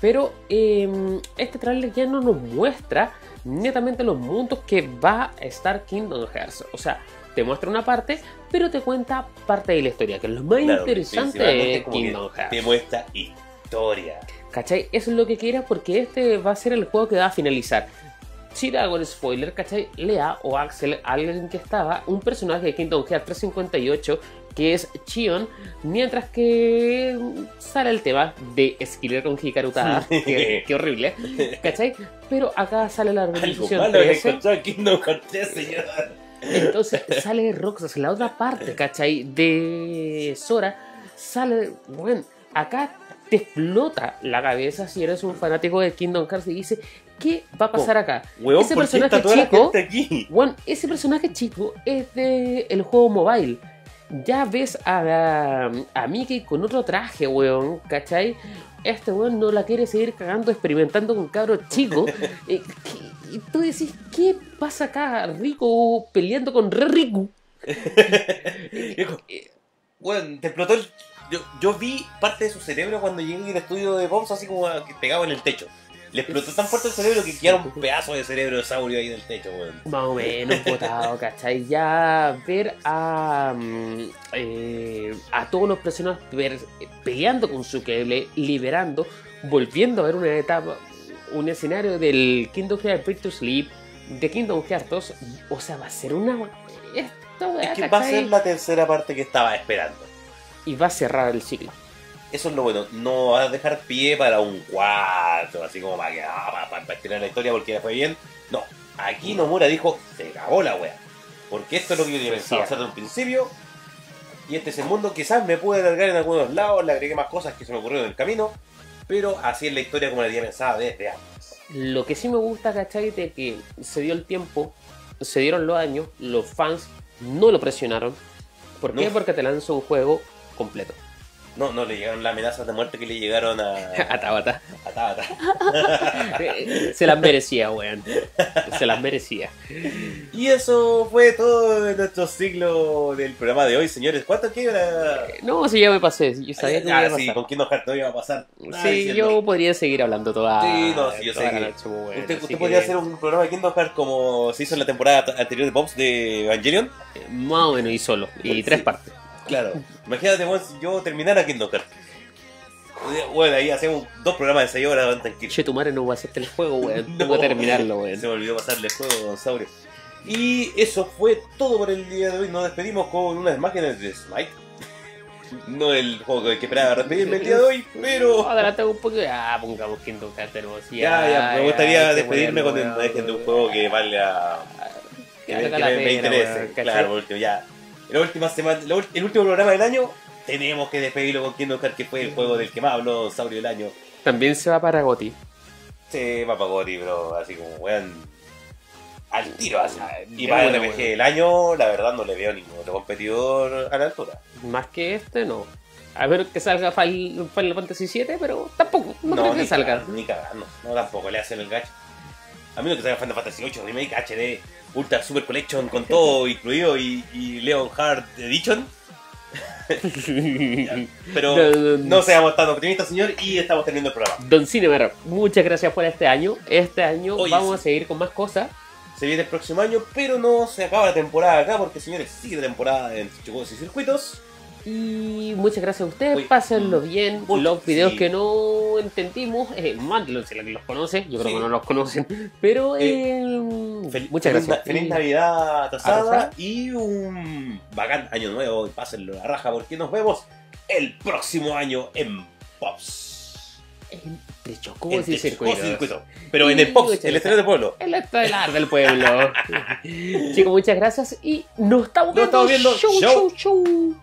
Pero eh, este trailer ya no nos muestra netamente los mundos que va a estar Kingdom Hearts. O sea, te muestra una parte, pero te cuenta parte de la historia, que es lo más Claro, interesante de Kingdom Hearts. Te muestra historia. ¿Cachai? Eso es lo que quieras porque este va a ser el juego que va a finalizar. Si te hago el spoiler, ¿cachai? Lea o Axel, alguien que estaba, un personaje de Kingdom Hearts 358 que es Chion, mientras que sale el tema de Skiller con Hikaru Tada, que, que horrible, ¿cachai? Pero acá sale la Algo organización malo de 13, encontrar Kingdom Hearts 3, señor. entonces sale Roxas, la otra parte, ¿cachai? De Sora, sale, bueno, acá te explota la cabeza si eres un fanático de Kingdom Hearts y dice, ¿qué va a pasar acá? Weón, ese ¿por qué personaje chico, aquí? bueno, ese personaje chico es de el juego mobile. Ya ves a, a Mickey con otro traje, weón, ¿cachai? Este weón no la quiere seguir cagando, experimentando con cabros chicos. Eh, ¿qué- y tú decís, ¿qué pasa acá? Rico peleando con Re Riku. Eh, Weón, te explotó el. Yo, yo vi parte de su cerebro cuando llegué al estudio de Bombs así como pegado en el techo. Le explotó tan fuerte el cerebro que quedaron pedazos de cerebro de saurio ahí en el techo, weón. Más o menos botado, ¿cachai? Ya ver a, mm, eh, a todos los personajes ver- peleando con su cable, liberando, volviendo a ver una etapa, un escenario del Kingdom Hearts Break to Sleep, de Kingdom Hearts 2, o sea, va a ser una... Esta weá, Es que va a ser la tercera parte que estaba esperando. Y va a cerrar el ciclo. Eso es lo bueno, no va a dejar pie para un cuarto, así como para, que, ah, para, para- para estirar la historia porque le fue bien. No, aquí Nomura dijo, se cagó la wea. Porque esto es lo que yo pensado Sí. hacer de un principio. Y este es el mundo, quizás me pude alargar en algunos lados, le agregué más cosas que se me ocurrieron en el camino. Pero así es la historia como la tenía pensada desde antes. Lo que sí me gusta, ¿cachai? De que se dio el tiempo, se dieron los años, los fans no lo presionaron. ¿Por qué? No. Porque te lanzó un juego completo. No, no le llegaron las amenazas de muerte que le llegaron a, A Tabata. a Tabata. Se las merecía, weón. Se las merecía. Y eso fue todo de nuestro ciclo del programa de hoy, señores. ¿Cuánto queda? No, si ya me pasé. Yo sabía que Ah, sí, con Kingdom Hearts no iba a pasar. Sí, diciendo. yo podría seguir hablando toda, Sí, no, sí, yo sé que- Usted, que- podría hacer un programa de Kingdom Hearts como se hizo en la temporada anterior de Pops de Evangelion. Más o menos, y solo. Y Sí. tres partes. Claro. Imagínate, weón, si yo terminara Kingdom Hearts. Bueno, ahí hacemos dos programas de 6 horas van tranquilos. Che, tu madre no va a hacerte el juego, weón. No. Tengo que terminarlo, Se weón. me olvidó pasarle el juego, don Saurio. Y eso fue todo por el día de hoy. Nos despedimos con unas imágenes de Smite. No el juego que esperaba despedirme el día de hoy, pero. Adelante un poco. Ah, pongamos Kingdom Hearts. Ya, ya, me gustaría que despedirme con una imagen de un juego que vale a. que, Que me, valga que me- interese. claro, por último, ya. La última semana, la el último programa del año, tenemos que despedirlo con Kingdom Hearts, que fue el juego del que más habló Saurio del año. También se va para Goti. Se va para Goti, bro, así como, weón. Al tiro, así. Y para el RPG del año, la verdad no le veo ningún otro competidor a la altura. Más que este, no. A ver que salga Final, Fantasy VII, pero tampoco. No, creo que salga. Ni cagando. No, tampoco le hacen el gacho. A menos que salga Final Fantasy VIII Remake HD, Ultra Super Collection con todo incluido y, y Leon Heart Edition. Pero No, seamos tan optimistas, señor, y estamos terminando el programa. Don Cinemer, muchas gracias por este año. Este año Oye, vamos sí. a seguir con más cosas. Se viene el próximo año, pero no se acaba la temporada acá, porque señores, sigue la temporada en juegos y circuitos. Y muchas gracias a ustedes, Uy. pásenlo bien. Uy, los videos sí. que no entendimos, eh, mándenlos si los conoce. Yo creo Sí. que no los conocen. Pero Eh, eh, Fel- muchas feliz, gracias. Feliz Navidad atrasada y un bacán año nuevo. Y pásenlo a la raja, porque nos vemos el próximo año en Pops. Entre Chocó y Circuito. Y Circuito. Pero en el Muchas el estadio de pueblo. El estelar del pueblo. Chicos, muchas gracias y nos estamos Nos viendo. estamos viendo. Chau. chau, chau.